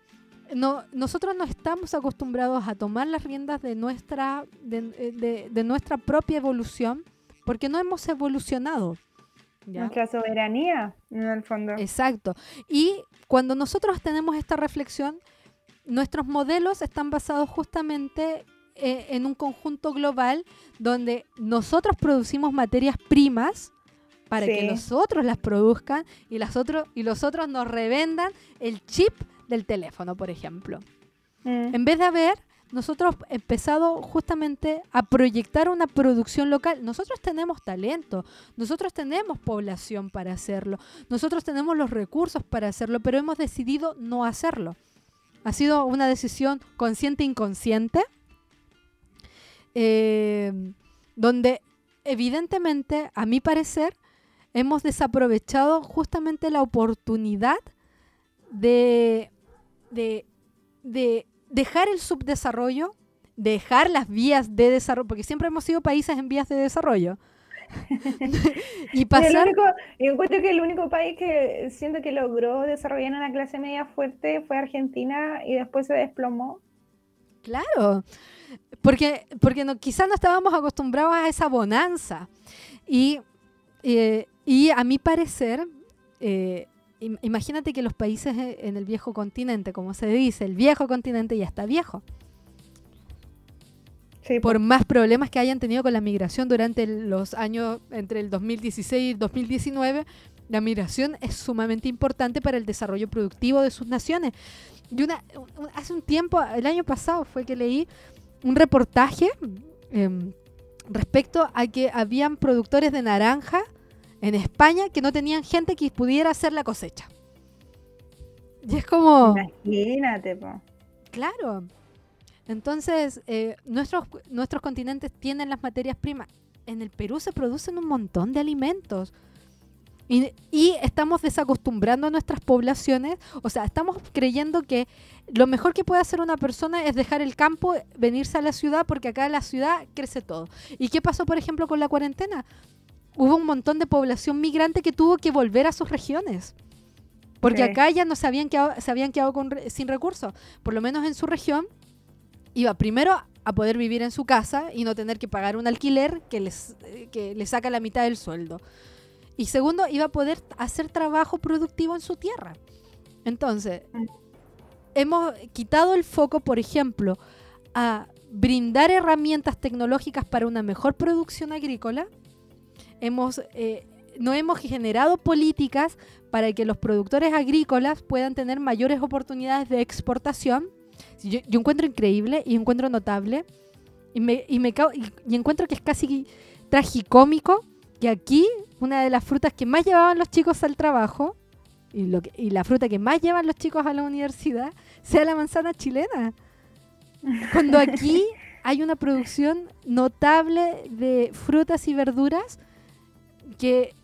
no, nosotros no estamos acostumbrados a tomar las riendas de nuestra, de, de, nuestra propia evolución porque no hemos evolucionado. Nuestra soberanía, en el fondo. Exacto. Y cuando nosotros tenemos esta reflexión, nuestros modelos están basados justamente eh, en un conjunto global donde nosotros producimos materias primas para que los otros las produzcan y, las otros, y los otros nos revendan el chip del teléfono, por ejemplo. Mm. En vez de haber nosotros empezado justamente a proyectar una producción local. Nosotros tenemos talento, nosotros tenemos población para hacerlo, nosotros tenemos los recursos para hacerlo, pero hemos decidido no hacerlo. Ha sido una decisión consciente inconsciente, eh, donde evidentemente, a mi parecer, hemos desaprovechado justamente la oportunidad de, de, de dejar el subdesarrollo, dejar las vías de desarrollo, porque siempre hemos sido países en vías de desarrollo. y pasar... único, yo encuentro que el único país que siento que logró desarrollar una clase media fuerte fue Argentina y después se desplomó. Claro, porque, porque no, quizás no estábamos acostumbrados a esa bonanza. Y, eh, y a mi parecer, eh, imagínate que los países e- en el viejo continente, como se dice, el viejo continente ya está viejo. Sí, Por más problemas que hayan tenido con la migración durante los años entre el 2016 y el 2019, la migración es sumamente importante para el desarrollo productivo de sus naciones. Y una, un- hace un tiempo, el año pasado fue que leí un reportaje em, respecto a que habían productores de naranja en España que no tenían gente que pudiera hacer la cosecha. Y es como... Imagínate, po. Claro. Entonces, eh, nuestros, nuestros continentes tienen las materias primas. En el Perú se producen un montón de alimentos. Y, y estamos desacostumbrando a nuestras poblaciones. O sea, estamos creyendo que lo mejor que puede hacer una persona es dejar el campo, venirse a la ciudad, porque acá en la ciudad crece todo. ¿Y qué pasó, por ejemplo, con la cuarentena? Hubo un montón de población migrante que tuvo que volver a sus regiones. Porque Sí. acá ya no se habían quedado, se habían quedado con sin recursos. Por lo menos en su región, iba primero a poder vivir en su casa y no tener que pagar un alquiler que les, eh, que le saca la mitad del sueldo. Y segundo, iba a poder hacer trabajo productivo en su tierra. Entonces, hemos quitado el foco, por ejemplo, a brindar herramientas tecnológicas para una mejor producción agrícola. Hemos, eh, no hemos generado políticas para que los productores agrícolas puedan tener mayores oportunidades de exportación. Yo, yo encuentro increíble y encuentro notable y, me, y, me y- y encuentro que es casi tragicómico que aquí una de las frutas que más llevaban los chicos al trabajo y, lo que- y la fruta que más llevan los chicos a la universidad sea la manzana chilena. Cuando aquí hay una producción notable de frutas y verduras que,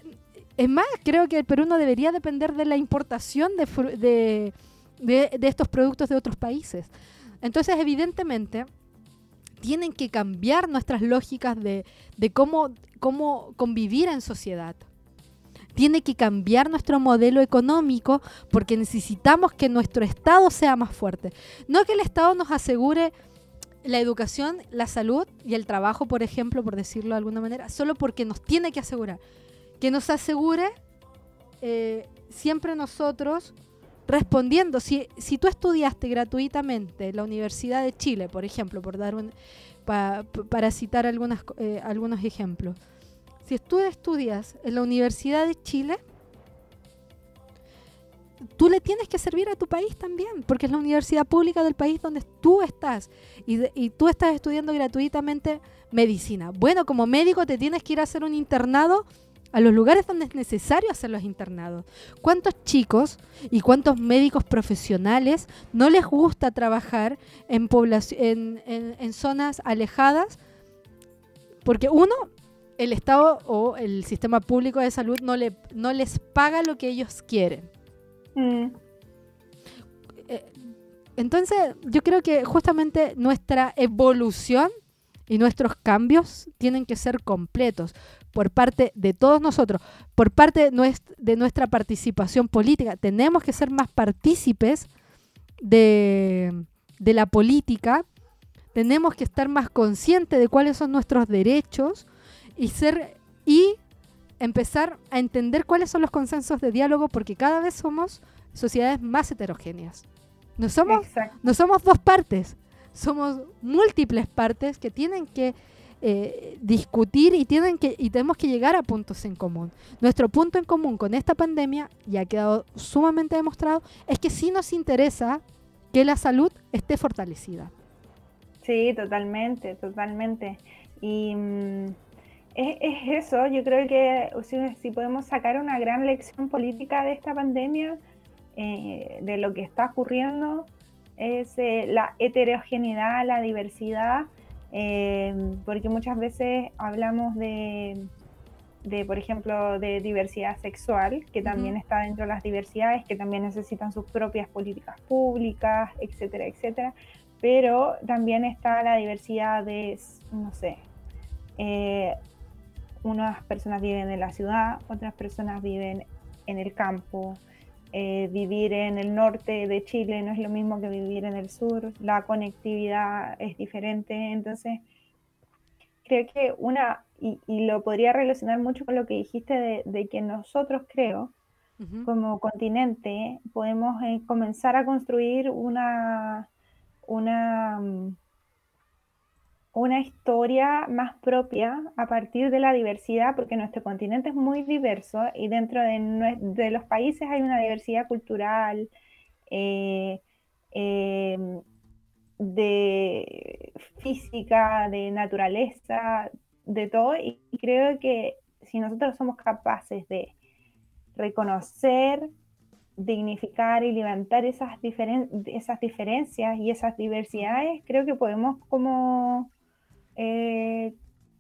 es más, creo que el Perú no debería depender de la importación de, de- de estos productos de otros países. Entonces, evidentemente, tienen que cambiar nuestras lógicas de, de cómo, cómo convivir en sociedad. Tiene que cambiar nuestro modelo económico porque necesitamos que nuestro Estado sea más fuerte. No que el Estado nos asegure la educación, la salud y el trabajo, por ejemplo, por decirlo de alguna manera, solo porque nos tiene que asegurar. Que nos asegure eh, siempre nosotros respondiendo. Si, si tú estudiaste gratuitamente en la Universidad de Chile, por ejemplo, por dar un, pa- pa- para citar algunas, eh, algunos ejemplos, si tú estudias en la Universidad de Chile, tú le tienes que servir a tu país también, porque es la universidad pública del país donde tú estás y, tú estás estudiando gratuitamente medicina. Bueno, como médico te tienes que ir a hacer un internado a los lugares donde es necesario hacer los internados. ¿Cuántos chicos y cuántos médicos profesionales no les gusta trabajar en- en zonas alejadas? Porque uno, el Estado o el sistema público de salud no, le, no les paga lo que ellos quieren. Mm. Entonces, yo creo que justamente nuestra evolución y nuestros cambios tienen que ser completos por parte de todos nosotros, por parte de nuestra participación política. Tenemos que ser más partícipes de, de la política, tenemos que estar más conscientes de cuáles son nuestros derechos y ser y empezar a entender cuáles son los consensos de diálogo porque cada vez somos sociedades más heterogéneas. No somos Exacto. no somos dos partes, somos múltiples partes que tienen que eh, discutir y, tienen que, y tenemos que llegar a puntos en común. Nuestro punto en común con esta pandemia, y ha quedado sumamente demostrado, es que sí nos interesa que la salud esté fortalecida. Sí, totalmente, totalmente. Y mm, es, eso, yo creo que si, podemos sacar una gran lección política de esta pandemia, eh, de lo que está ocurriendo, es eh, la heterogeneidad, la diversidad, eh, porque muchas veces hablamos de, de, por ejemplo, de diversidad sexual, que también está dentro de las diversidades, que también necesitan sus propias políticas públicas, etcétera, etcétera. Pero también está la diversidad de, no sé, eh, unas personas viven en la ciudad, otras personas viven en el campo, eh, vivir en el norte de Chile no es lo mismo que vivir en el sur, la conectividad es diferente, entonces creo que una, y, lo podría relacionar mucho con lo que dijiste de, que nosotros creo, como continente, podemos eh, comenzar a construir una, una mm, una historia más propia a partir de la diversidad, porque nuestro continente es muy diverso y dentro de, los países hay una diversidad cultural, eh, em, de física, de naturaleza, de todo, y creo que si nosotros somos capaces de reconocer, dignificar y levantar esas, esas diferencias y esas diversidades, creo que podemos como eh,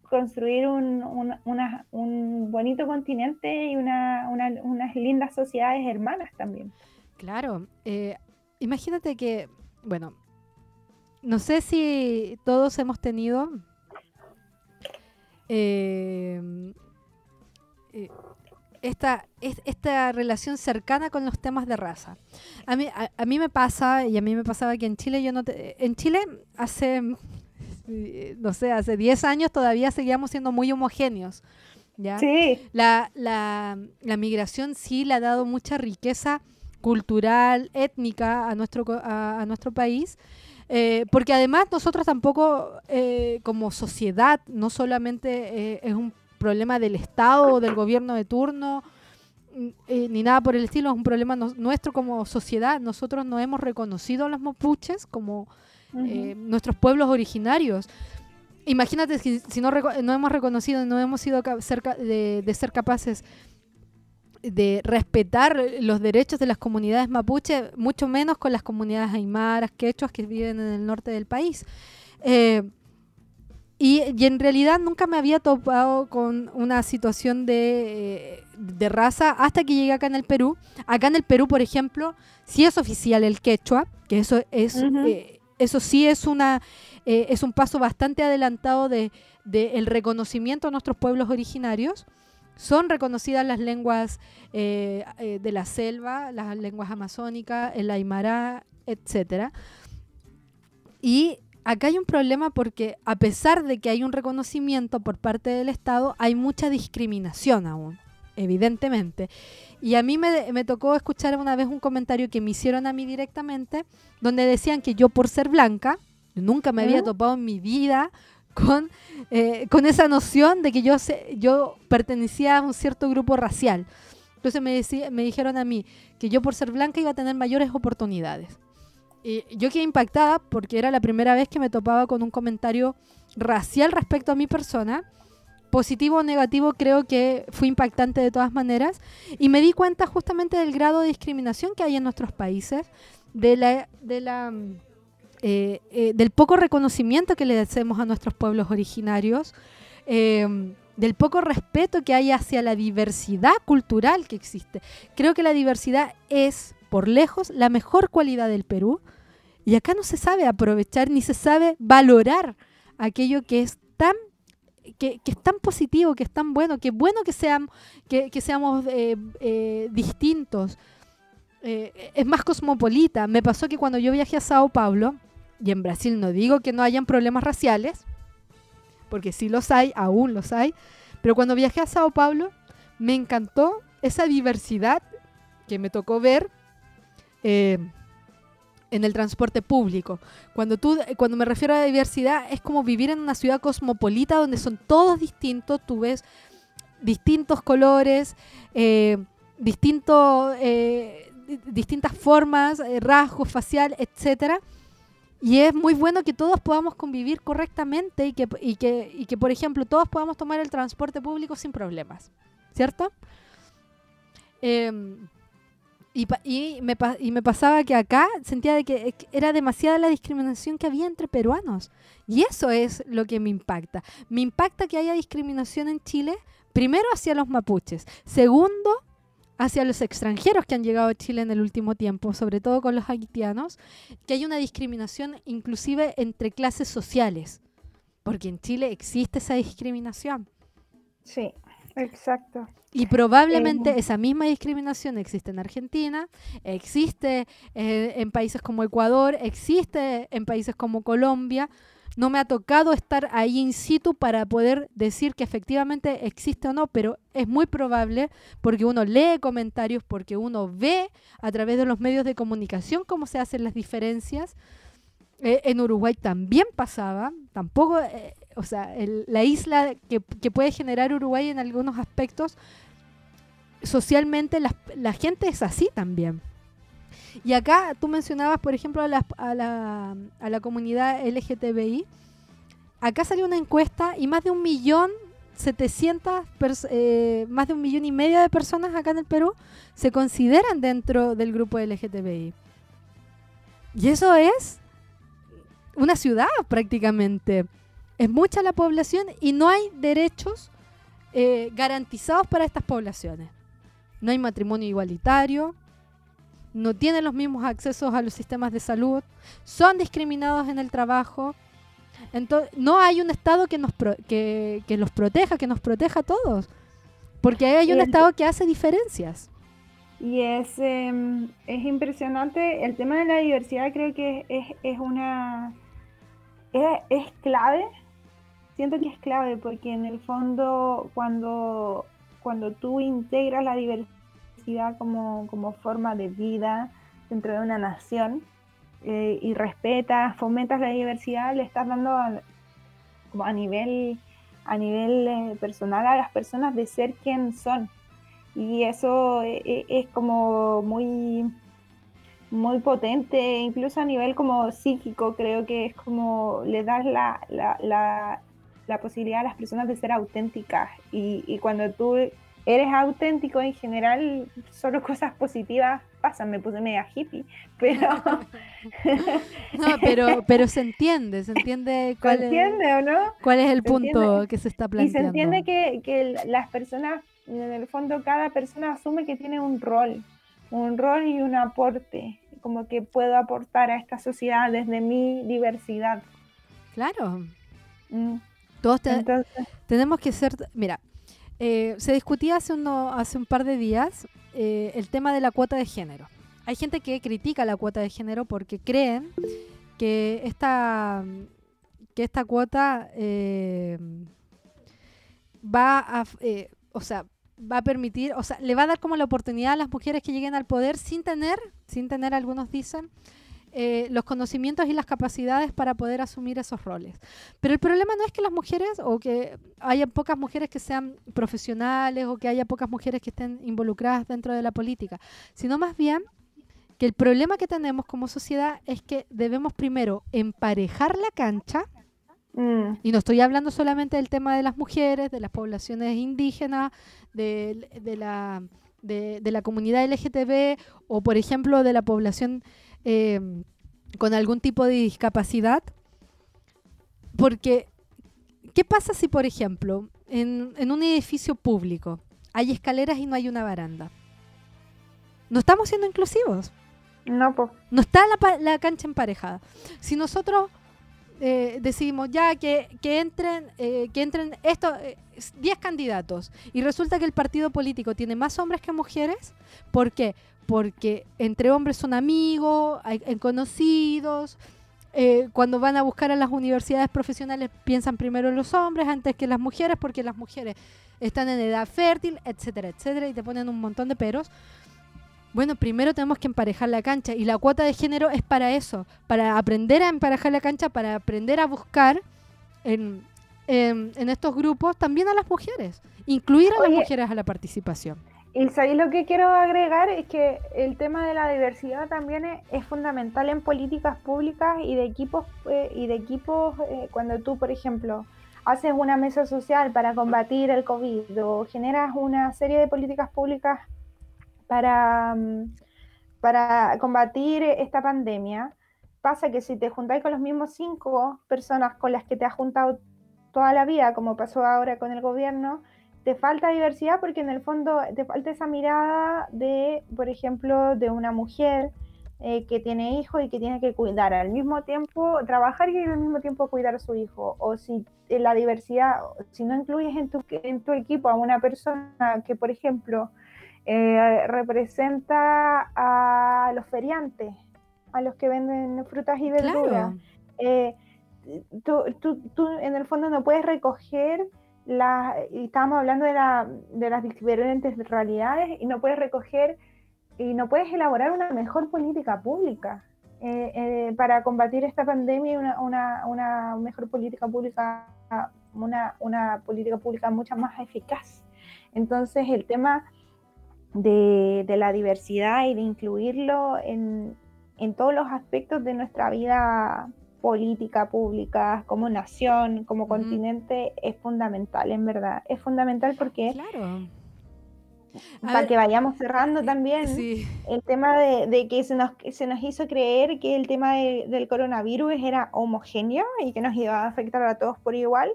construir un, un, bonito continente y unas lindas sociedades hermanas también. Claro, eh, imagínate que, bueno, no sé si todos hemos tenido eh, esta, esta relación cercana con los temas de raza. A mí, a, mí me pasa, y a mí me pasaba que en Chile yo no... en Chile hace no sé, hace 10 años todavía seguíamos siendo muy homogéneos. ¿ya? Sí. La, la, la, migración sí le ha dado mucha riqueza cultural, étnica a nuestro, a, nuestro país. Eh, porque además nosotros tampoco eh, como sociedad, no solamente eh, es un problema del Estado o del gobierno de turno, mm, ni nada por el estilo, es un problema nuestro como sociedad. Nosotros no hemos reconocido a los mapuches como eh, nuestros pueblos originarios. Imagínate si, si no, no, hemos reconocido, no hemos sido cerca de, de, ser capaces de respetar los derechos de las comunidades mapuche, mucho menos con las comunidades aymaras, quechuas que viven en el norte del país. Eh, y, en realidad nunca me había topado con una situación de, eh, de, raza hasta que llegué acá en el Perú. Acá en el Perú, por ejemplo, sí es oficial el quechua, que eso es, eso sí es, una, eh, es un paso bastante adelantado del de, el reconocimiento a nuestros pueblos originarios. Son reconocidas las lenguas eh, eh, de la selva, las lenguas amazónicas, el aymara, etc. Y acá hay un problema porque a pesar de que hay un reconocimiento por parte del Estado, hay mucha discriminación aún, evidentemente. Y a mí me, tocó escuchar una vez un comentario que me hicieron a mí directamente, donde decían que yo por ser blanca, nunca me había topado en mi vida con, eh, con esa noción de que yo, yo pertenecía a un cierto grupo racial. Entonces me, me dijeron a mí que yo por ser blanca iba a tener mayores oportunidades. Y yo quedé impactada porque era la primera vez que me topaba con un comentario racial respecto a mi persona positivo o negativo, creo que fue impactante de todas maneras. Y me di cuenta justamente del grado de discriminación que hay en nuestros países, de la, la, eh, eh, del poco reconocimiento que le hacemos a nuestros pueblos originarios, eh, del poco respeto que hay hacia la diversidad cultural que existe. Creo que la diversidad es, por lejos, la mejor cualidad del Perú. Y acá no se sabe aprovechar ni se sabe valorar aquello que es tan que, es tan positivo, que es tan bueno, que bueno que, sean, que, seamos eh, eh, distintos. Eh, es más cosmopolita. Me pasó que cuando yo viajé a Sao Paulo, y en Brasil no digo que no hayan problemas raciales, porque sí los hay, aún los hay, pero cuando viajé a Sao Paulo, me encantó esa diversidad que me tocó ver en el transporte público. Cuando, tú, cuando me refiero a diversidad, es como vivir en una ciudad cosmopolita donde son todos distintos, tú ves distintos colores, eh, distintos, eh, distintas formas, eh, rasgos facial, etcétera. Y es muy bueno que todos podamos convivir correctamente y que, y que, y que, por ejemplo, todos podamos tomar el transporte público sin problemas, ¿cierto? Em, y, y, me, y, me, pasaba que acá sentía de que era demasiada la discriminación que había entre peruanos. Y eso es lo que me impacta. Me impacta que haya discriminación en Chile, primero hacia los mapuches, segundo hacia los extranjeros que han llegado a Chile en el último tiempo, sobre todo con los haitianos, que hay una discriminación inclusive entre clases sociales, porque en Chile existe esa discriminación. Sí, exacto. Y probablemente eh, esa misma discriminación existe en Argentina, existe eh, en países como Ecuador, existe en países como Colombia. No me ha tocado estar ahí in situ para poder decir que efectivamente existe o no, pero es muy probable porque uno lee comentarios, porque uno ve a través de los medios de comunicación cómo se hacen las diferencias. Eh, en Uruguay también pasaba, tampoco, o sea, la isla que, puede generar Uruguay en algunos aspectos socialmente la, gente es así también. Y acá tú mencionabas, por ejemplo, a la, comunidad LGTBI. Acá salió una encuesta y más de un millón setecientas, eh, más de un millón y medio de personas acá en el Perú se consideran dentro del grupo LGTBI. Y eso es una ciudad prácticamente. Es mucha la población y no hay derechos eh, garantizados para estas poblaciones no hay matrimonio igualitario, no tienen los mismos accesos a los sistemas de salud, son discriminados en el trabajo. Entonces, no hay un Estado que, nos que, los proteja, que nos proteja a todos, porque hay un Estado que hace diferencias. Y es, em, es impresionante, el tema de la diversidad creo que es, es una... Es, clave, siento que es clave porque en el fondo cuando cuando tú integras la diversidad como, forma de vida dentro de una nación eh, y respetas, fomentas la diversidad, le estás dando a, como a nivel, a nivel eh, personal a las personas de ser quien son. Y eso eh, es, como muy, muy potente, incluso a nivel como psíquico, creo que es como le das la, la la posibilidad a las personas de ser auténticas y, y, cuando tú eres auténtico en general, solo cosas positivas pasan, me puse media hippie, pero... no, pero, pero se entiende, se entiende cuál, ¿Se entiende, ¿o no? cuál es el punto que se está planteando. Y se entiende que, que las personas, en el fondo cada persona asume que tiene un rol, un rol y un aporte, como que puedo aportar a esta sociedad desde mi diversidad. Claro. Mm. Todos tenemos que ser, mira, eh, se discutía hace, uno, hace un par de días eh, el tema de la cuota de género. Hay gente que critica la cuota de género porque creen que esta, que esta cuota eh, va a, o sea, va a permitir, o sea, le va a dar como la oportunidad a las mujeres que lleguen al poder sin tener, sin tener, algunos dicen, eh, los conocimientos y las capacidades para poder asumir esos roles. Pero el problema no es que las mujeres o que haya pocas mujeres que sean profesionales o que haya pocas mujeres que estén involucradas dentro de la política, sino más bien que el problema que tenemos como sociedad es que debemos primero emparejar la cancha. Mm. Y no estoy hablando solamente del tema de las mujeres, de las poblaciones indígenas, de, la, de, de la comunidad LGTB o, por ejemplo, de la población Em, con algún tipo de discapacidad. Porque, ¿qué pasa si, por ejemplo, en, un edificio público hay escaleras y no hay una baranda? No estamos siendo inclusivos. No, pues. No está la, la, cancha emparejada. Si nosotros eh, decidimos ya que, que entren, eh, que entren estos 10 eh, candidatos y resulta que el partido político tiene más hombres que mujeres, ¿por qué? porque entre hombres son amigos, hay, conocidos. Eh, cuando van a buscar a las universidades profesionales piensan primero en los hombres antes que las mujeres porque las mujeres están en edad fértil, etcétera, etcétera, y te ponen un montón de peros. Bueno, primero tenemos que emparejar la cancha y la cuota de género es para eso, para aprender a emparejar la cancha, para aprender a buscar en, en, en estos grupos también a las mujeres, incluir a Oye. las mujeres a la participación. Y sabéis lo que quiero agregar es que el tema de la diversidad también es, es fundamental en políticas públicas y de equipos eh, y de equipos eh, cuando tú, por ejemplo, haces una mesa social para combatir el COVID o generas una serie de políticas públicas para, mm, para combatir esta pandemia, pasa que si te juntáis con los mismos cinco personas con las que te has juntado toda la vida, como pasó ahora con el gobierno, te falta diversidad porque en el fondo te falta esa mirada de, por ejemplo, de una mujer eh, que tiene hijos y que tiene que cuidar al mismo tiempo, trabajar y al mismo tiempo cuidar a su hijo. O si eh, la diversidad, si no incluyes en tu, en tu equipo a una persona que, por ejemplo, eh, representa a los feriantes, a los que venden frutas y verduras. Claro. Eh, tú, tú- tú en el fondo no puedes recoger las, y estábamos hablando de, la- de las diferentes realidades y no puedes recoger y no puedes elaborar una mejor política pública eh, eh, para combatir esta pandemia y una, una, una mejor política pública, una, una política pública mucho más eficaz. Entonces el tema de, de la diversidad y de incluirlo en, en todos los aspectos de nuestra vida política pública, como nación, como Ujú. continente, es fundamental, en verdad. Es fundamental porque Claro. A para ver, que vayamos cerrando también Sí. el tema de, de que se nos, se nos hizo creer que el tema de- del coronavirus era homogéneo y que nos iba a afectar a todos por igual,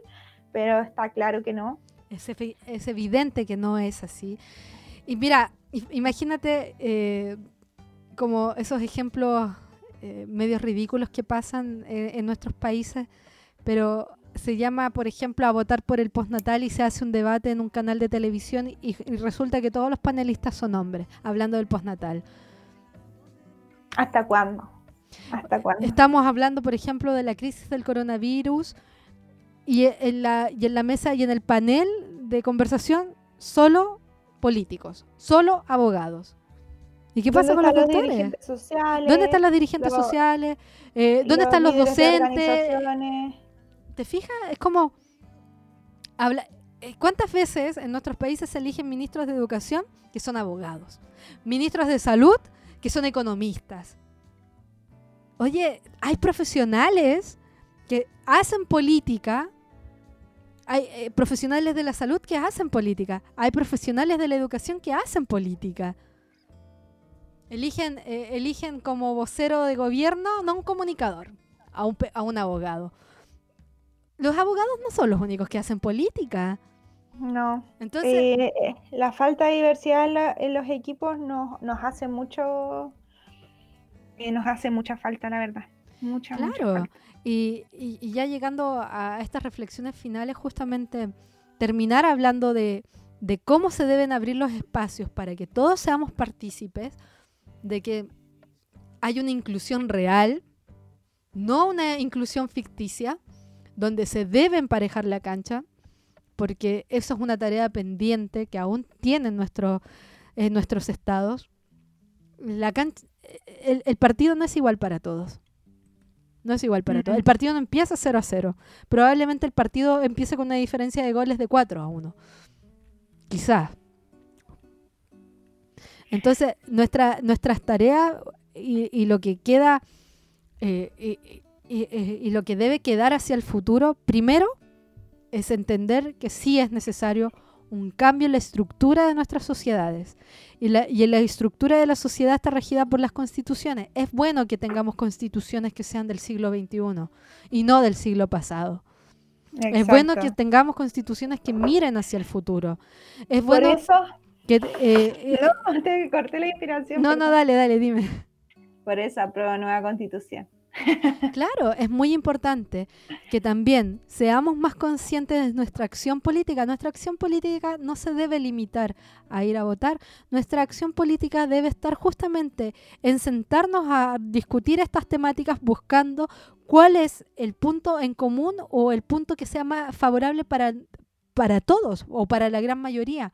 pero está claro que no. Es, es evidente que no es así. Y mira, imagínate eh, como esos ejemplos eh, medios ridículos que pasan eh, en nuestros países, pero se llama, por ejemplo, a votar por el postnatal y se hace un debate en un canal de televisión y, y resulta que todos los panelistas son hombres, hablando del postnatal. ¿Hasta cuándo? ¿Hasta cuándo? Estamos hablando, por ejemplo, de la crisis del coronavirus y en la, y en la mesa y en el panel de conversación solo políticos, solo abogados. ¿Y qué pasa con dirigentes sociales? ¿Dónde están los dirigentes los- sociales? Eh, ¿Dónde están los de docentes? ¿Te fijas? Es como... Habla, eh, ¿Cuántas veces en nuestros países se eligen ministros de educación que son abogados? Ministros de salud que son economistas. Oye, hay profesionales que hacen política, hay eh, profesionales de la salud que hacen política, hay profesionales de la educación que hacen política. Eligen, eh, eligen como vocero de gobierno, no un comunicador, a un, a un abogado. Los abogados no son los únicos que hacen política. No. Entonces, Eh, eh, la falta de diversidad en, la- en los equipos nos, nos hace mucho, eh, nos hace mucha falta, la verdad. Mucha, mucha Claro, falta. Y, ya llegando a estas reflexiones finales, justamente terminar hablando de, cómo se deben abrir los espacios para que todos seamos partícipes, de que hay una inclusión real, no una inclusión ficticia, donde se debe emparejar la cancha, porque eso es una tarea pendiente que aún tienen nuestro, en nuestros estados. La cancha, el partido no es igual para todos. No es igual para Mm. todos. El partido no empieza 0 a 0. Probablemente el partido empiece con una diferencia de goles de 4 a 1. Quizás. Entonces, nuestra, nuestras tareas y, y lo que queda eh, y, y- y- y lo que debe quedar hacia el futuro, primero, es entender que sí es necesario un cambio en la estructura de nuestras sociedades. Y, la, y la estructura de la sociedad está regida por las constituciones. Es bueno que tengamos constituciones que sean del siglo XXI y no del siglo pasado. Es bueno que Exacto. tengamos constituciones que miren hacia el futuro. Es Por bueno eso, que... eh, eh, no, te corté la inspiración. no, no, dale, dale, dime. Por eso apruebo nueva constitución. Claro, es muy importante que también seamos más conscientes de nuestra acción política. Nuestra acción política no se debe limitar a ir a votar. Nuestra acción política debe estar justamente en sentarnos a discutir estas temáticas buscando cuál es el punto en común o el punto que sea más favorable para, para todos o para la gran mayoría.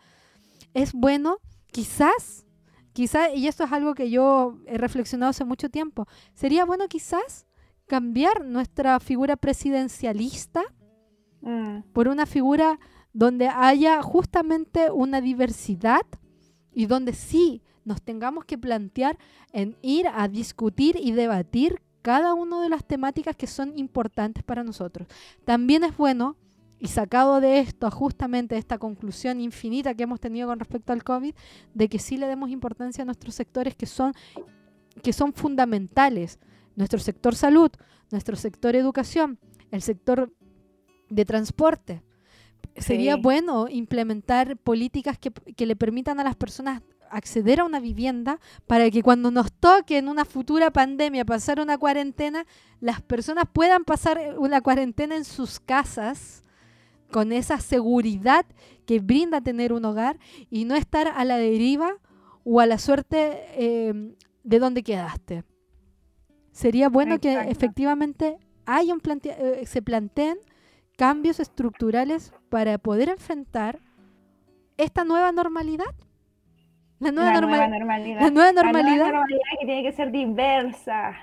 Es bueno, quizás, quizás, y esto es algo que yo he reflexionado hace mucho tiempo, sería bueno quizás cambiar nuestra figura presidencialista mm. por una figura donde haya justamente una diversidad y donde sí nos tengamos que plantear en ir a discutir y debatir cada una de las temáticas que son importantes para nosotros. También es bueno, y sacado de esto justamente esta conclusión infinita que hemos tenido con respecto al COVID, de que sí le demos importancia a nuestros sectores que son, que son fundamentales. Nuestro sector salud, nuestro sector educación, el sector de transporte. Sería bueno implementar políticas que, que le permitan a las personas acceder a una vivienda para que cuando nos toque en una futura pandemia pasar una cuarentena, las personas puedan pasar una cuarentena en sus casas con esa seguridad que brinda tener un hogar y no estar a la deriva o a la suerte em, de donde quedaste. Sería bueno que efectivamente haya un eh, se planteen cambios estructurales para poder enfrentar esta nueva normalidad. La nueva, normalidad. La nueva normalidad. que tiene que ser diversa.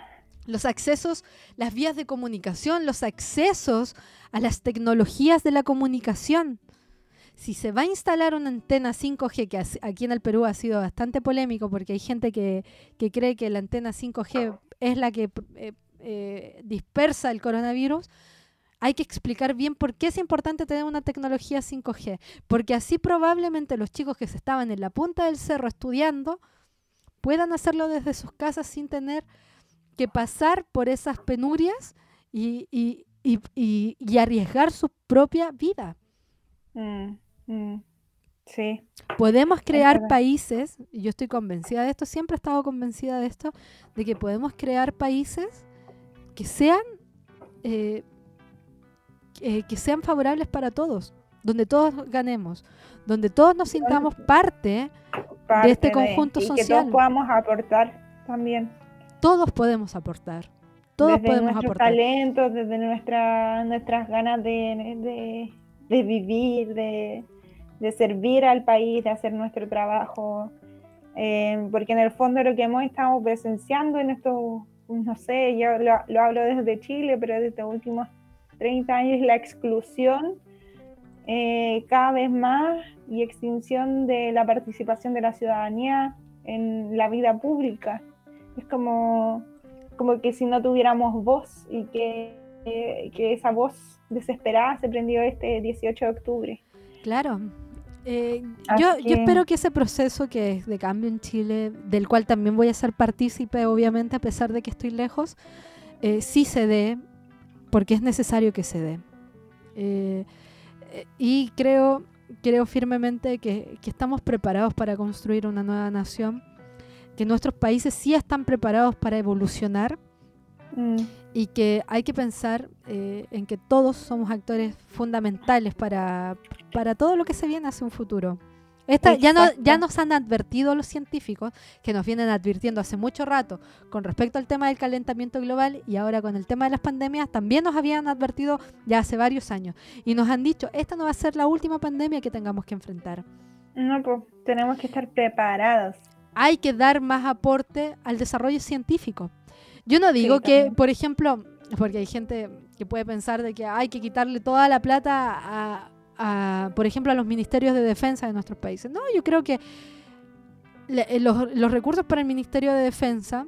Los accesos, las vías de comunicación, los accesos a las tecnologías de la comunicación. Si se va a instalar una antena 5G, que aquí en el Perú ha sido bastante polémico porque hay gente que, cree que la antena 5G es la que eh, eh, dispersa el coronavirus, hay que explicar bien por qué es importante tener una tecnología 5G, porque así probablemente los chicos que se estaban en la punta del cerro estudiando puedan hacerlo desde sus casas sin tener que pasar por esas penurias y, arriesgar su propia vida. Mm, mm, sí. Podemos crear países, y yo estoy convencida de esto, siempre he estado convencida de esto, de que podemos crear países que sean eh, eh, que sean favorables para todos, donde todos ganemos, donde todos nos sintamos parte, de este conjunto social. Que todos podamos aportar también. Todos podemos aportar. Todos desde podemos nuestros talentos, desde nuestra, nuestras ganas de, de, vivir, de, servir al país, de hacer nuestro trabajo. Eh, porque en el fondo lo que hemos estado presenciando en estos, no sé, yo lo, lo hablo desde Chile, pero desde los últimos 30 años la exclusión eh, cada vez más y extinción de la participación de la ciudadanía en la vida pública. Es como, como que si no tuviéramos voz y que, eh, que esa voz desesperada se prendió este 18 de octubre. Claro. Eh, yo, yo espero que ese proceso que es de cambio en Chile, del cual también voy a ser partícipe, obviamente, a pesar de que estoy lejos, sí se dé porque es necesario que se dé. Eh, y creo, creo firmemente que, estamos preparados para construir una nueva nación, que nuestros países sí están preparados para evolucionar mm. y que hay que pensar eh, en que todos somos actores fundamentales para, para todo lo que se viene hacia un futuro ya, no, ya nos han advertido los científicos, que nos vienen advirtiendo hace mucho rato con respecto al tema del calentamiento global y ahora con el tema de las pandemias, también nos habían advertido ya hace varios años. Y nos han dicho, esta no va a ser la última pandemia que tengamos que enfrentar. No, pues tenemos que estar preparados. Hay que dar más aporte al desarrollo científico. Yo no digo que, por ejemplo, porque hay gente que puede pensar de que hay que quitarle toda la plata a por ejemplo, a los ministerios de defensa de nuestros países. No, yo creo que eh, los, recursos para el Ministerio de Defensa,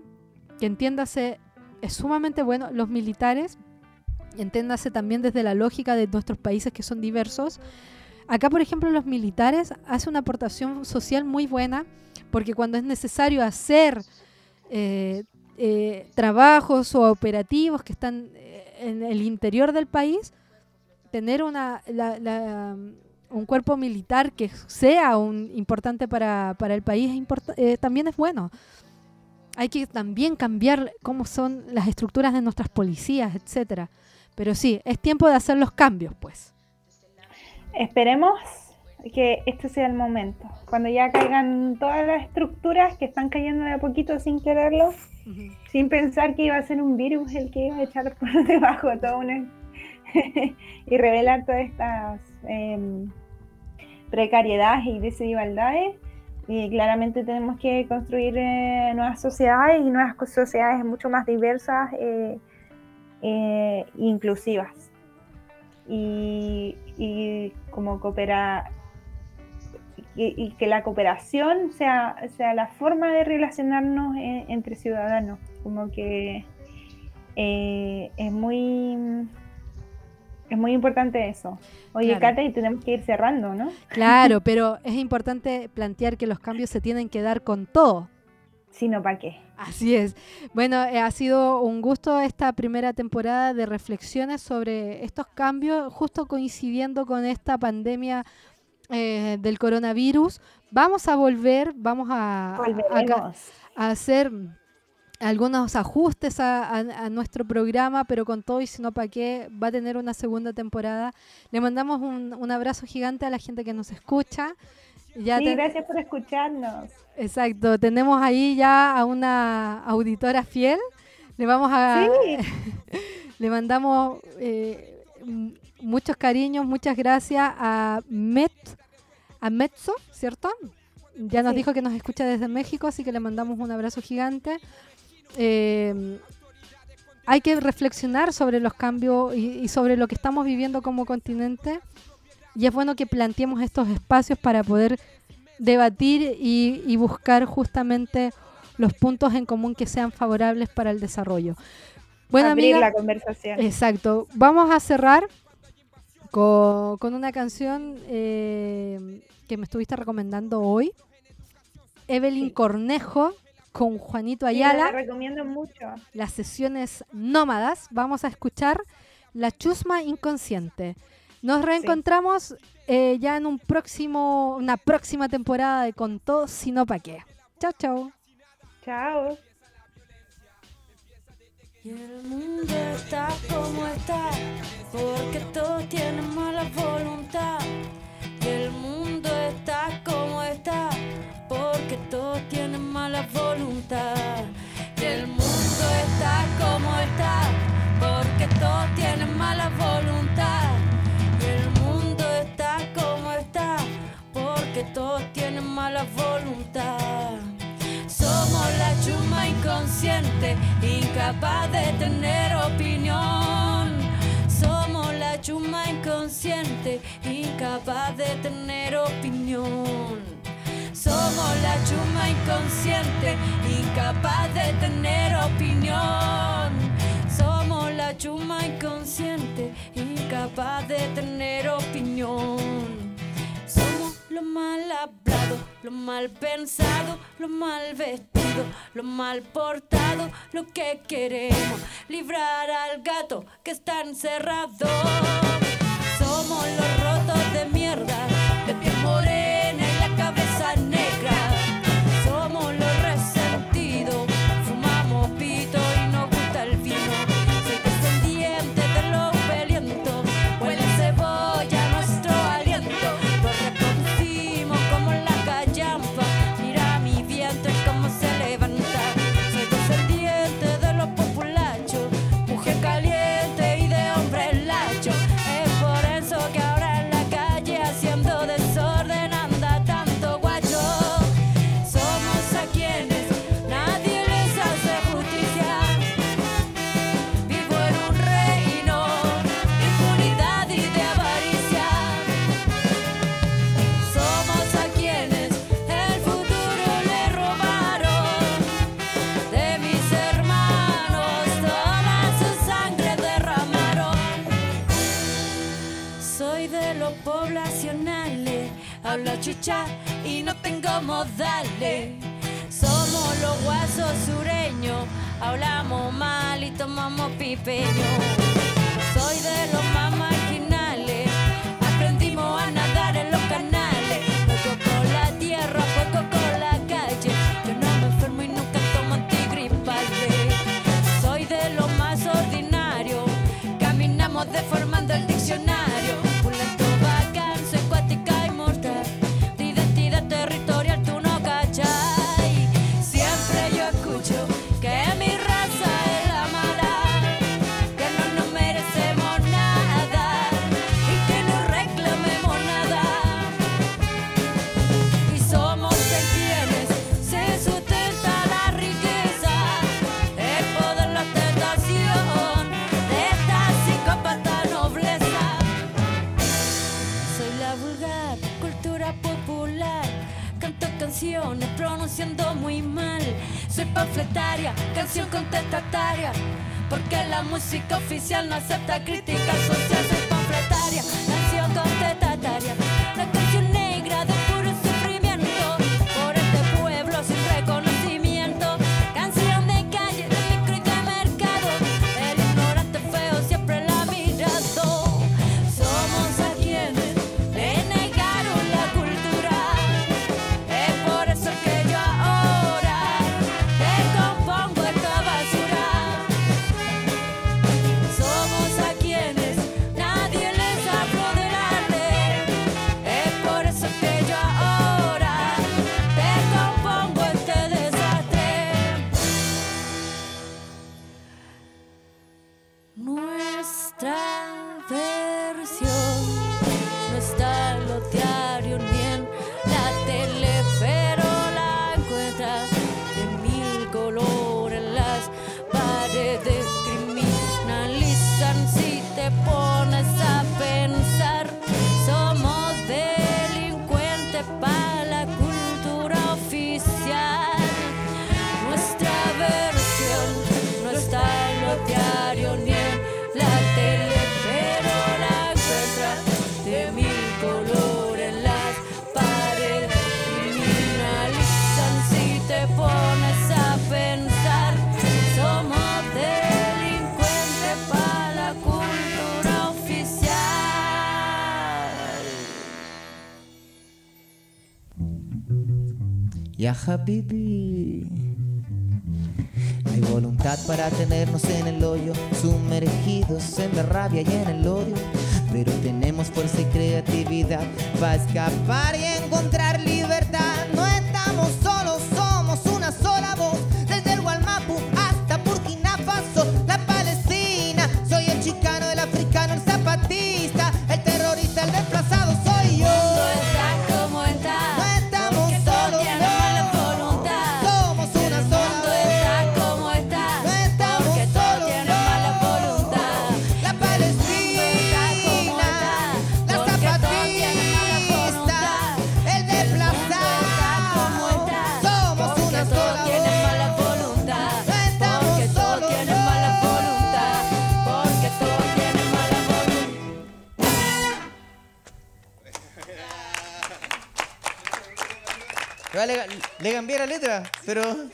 que entiéndase, es sumamente bueno, los militares, entiéndase también desde la lógica de nuestros países que son diversos. Acá, por ejemplo, los militares hacen una aportación social muy buena, porque cuando es necesario hacer eh, eh, trabajos o operativos que están en el interior del país, tener una, un cuerpo militar que sea un, importante para, el país eh, también es bueno. Hay que también cambiar cómo son las estructuras de nuestras policías, etcétera. Pero sí, es tiempo de hacer los cambios, pues. Esperemos que este sea el momento. Cuando ya caigan todas las estructuras que están cayendo de a poquito sin quererlo, sin pensar que iba a ser un virus el que iba a echar por debajo todo un y revelar todas estas em, precariedades y desigualdades, y claramente tenemos que construir eh, nuevas sociedades y nuevas sociedades mucho más diversas e inclusivas. Y, y como cooperar y, que la cooperación sea, sea la forma de relacionarnos entre ciudadanos, como que es muy es muy importante eso. Oye, Kate, y tenemos que ir cerrando, ¿no? Claro, pero es importante plantear que los cambios se tienen que dar con todo. Si no, ¿para qué? Así es. Bueno, eh, ha sido un gusto esta primera temporada de reflexiones sobre estos cambios, justo coincidiendo con esta pandemia eh, del coronavirus. Vamos a volver, vamos a, a hacer algunos ajustes a, nuestro programa, pero con todo y si no, ¿para qué? Va a tener una segunda temporada. Le mandamos un, abrazo gigante a la gente que nos escucha. Ya sí, gracias por escucharnos. Exacto, tenemos ahí ya a una auditora fiel. Le vamos a... le mandamos eh, muchos cariños, muchas gracias a Met, a Metzo, ¿cierto? Ya nos dijo que nos escucha desde México, así que le mandamos un abrazo gigante. Eh, hay que reflexionar sobre los cambios y, sobre lo que estamos viviendo como continente. Y es bueno que planteemos estos espacios para poder debatir y, buscar justamente los puntos en común que sean favorables para el desarrollo. Bueno, Abrir la conversación. Exacto. Vamos a cerrar con, una canción eh, que me estuviste recomendando hoy. Evelyn Cornejo con Juanito Ayala. Sí, recomiendo mucho. Las sesiones nómadas. Vamos a escuchar La Chusma Inconsciente. Nos reencontramos eh, ya en un próximo, una próxima temporada de Con todo, sino pa' qué. Chao, chao. Chao. Y el mundo está como está, porque todos tienen mala voluntad. Y el mundo está como está porque todos tienen mala voluntad. Y el mundo está como está, porque todos tienen mala voluntad. Y el mundo está como está, porque todos tienen mala voluntad. Inconsciente, incapaz de tener opinión. Somos la chuma inconsciente, incapaz de tener opinión. Somos la chuma inconsciente, incapaz de tener opinión. Somos la chuma inconsciente, incapaz de tener opinión. Lo mal hablado, lo mal pensado, lo mal vestido, lo mal portado, lo que queremos, librar al gato que está encerrado. Somos los rotos de mierda, de piel morena Hay voluntad para tenernos en el hoyo, sumergidos en la rabia y en el odio. Pero tenemos fuerza y creatividad para escapar y encontrar libertad. pero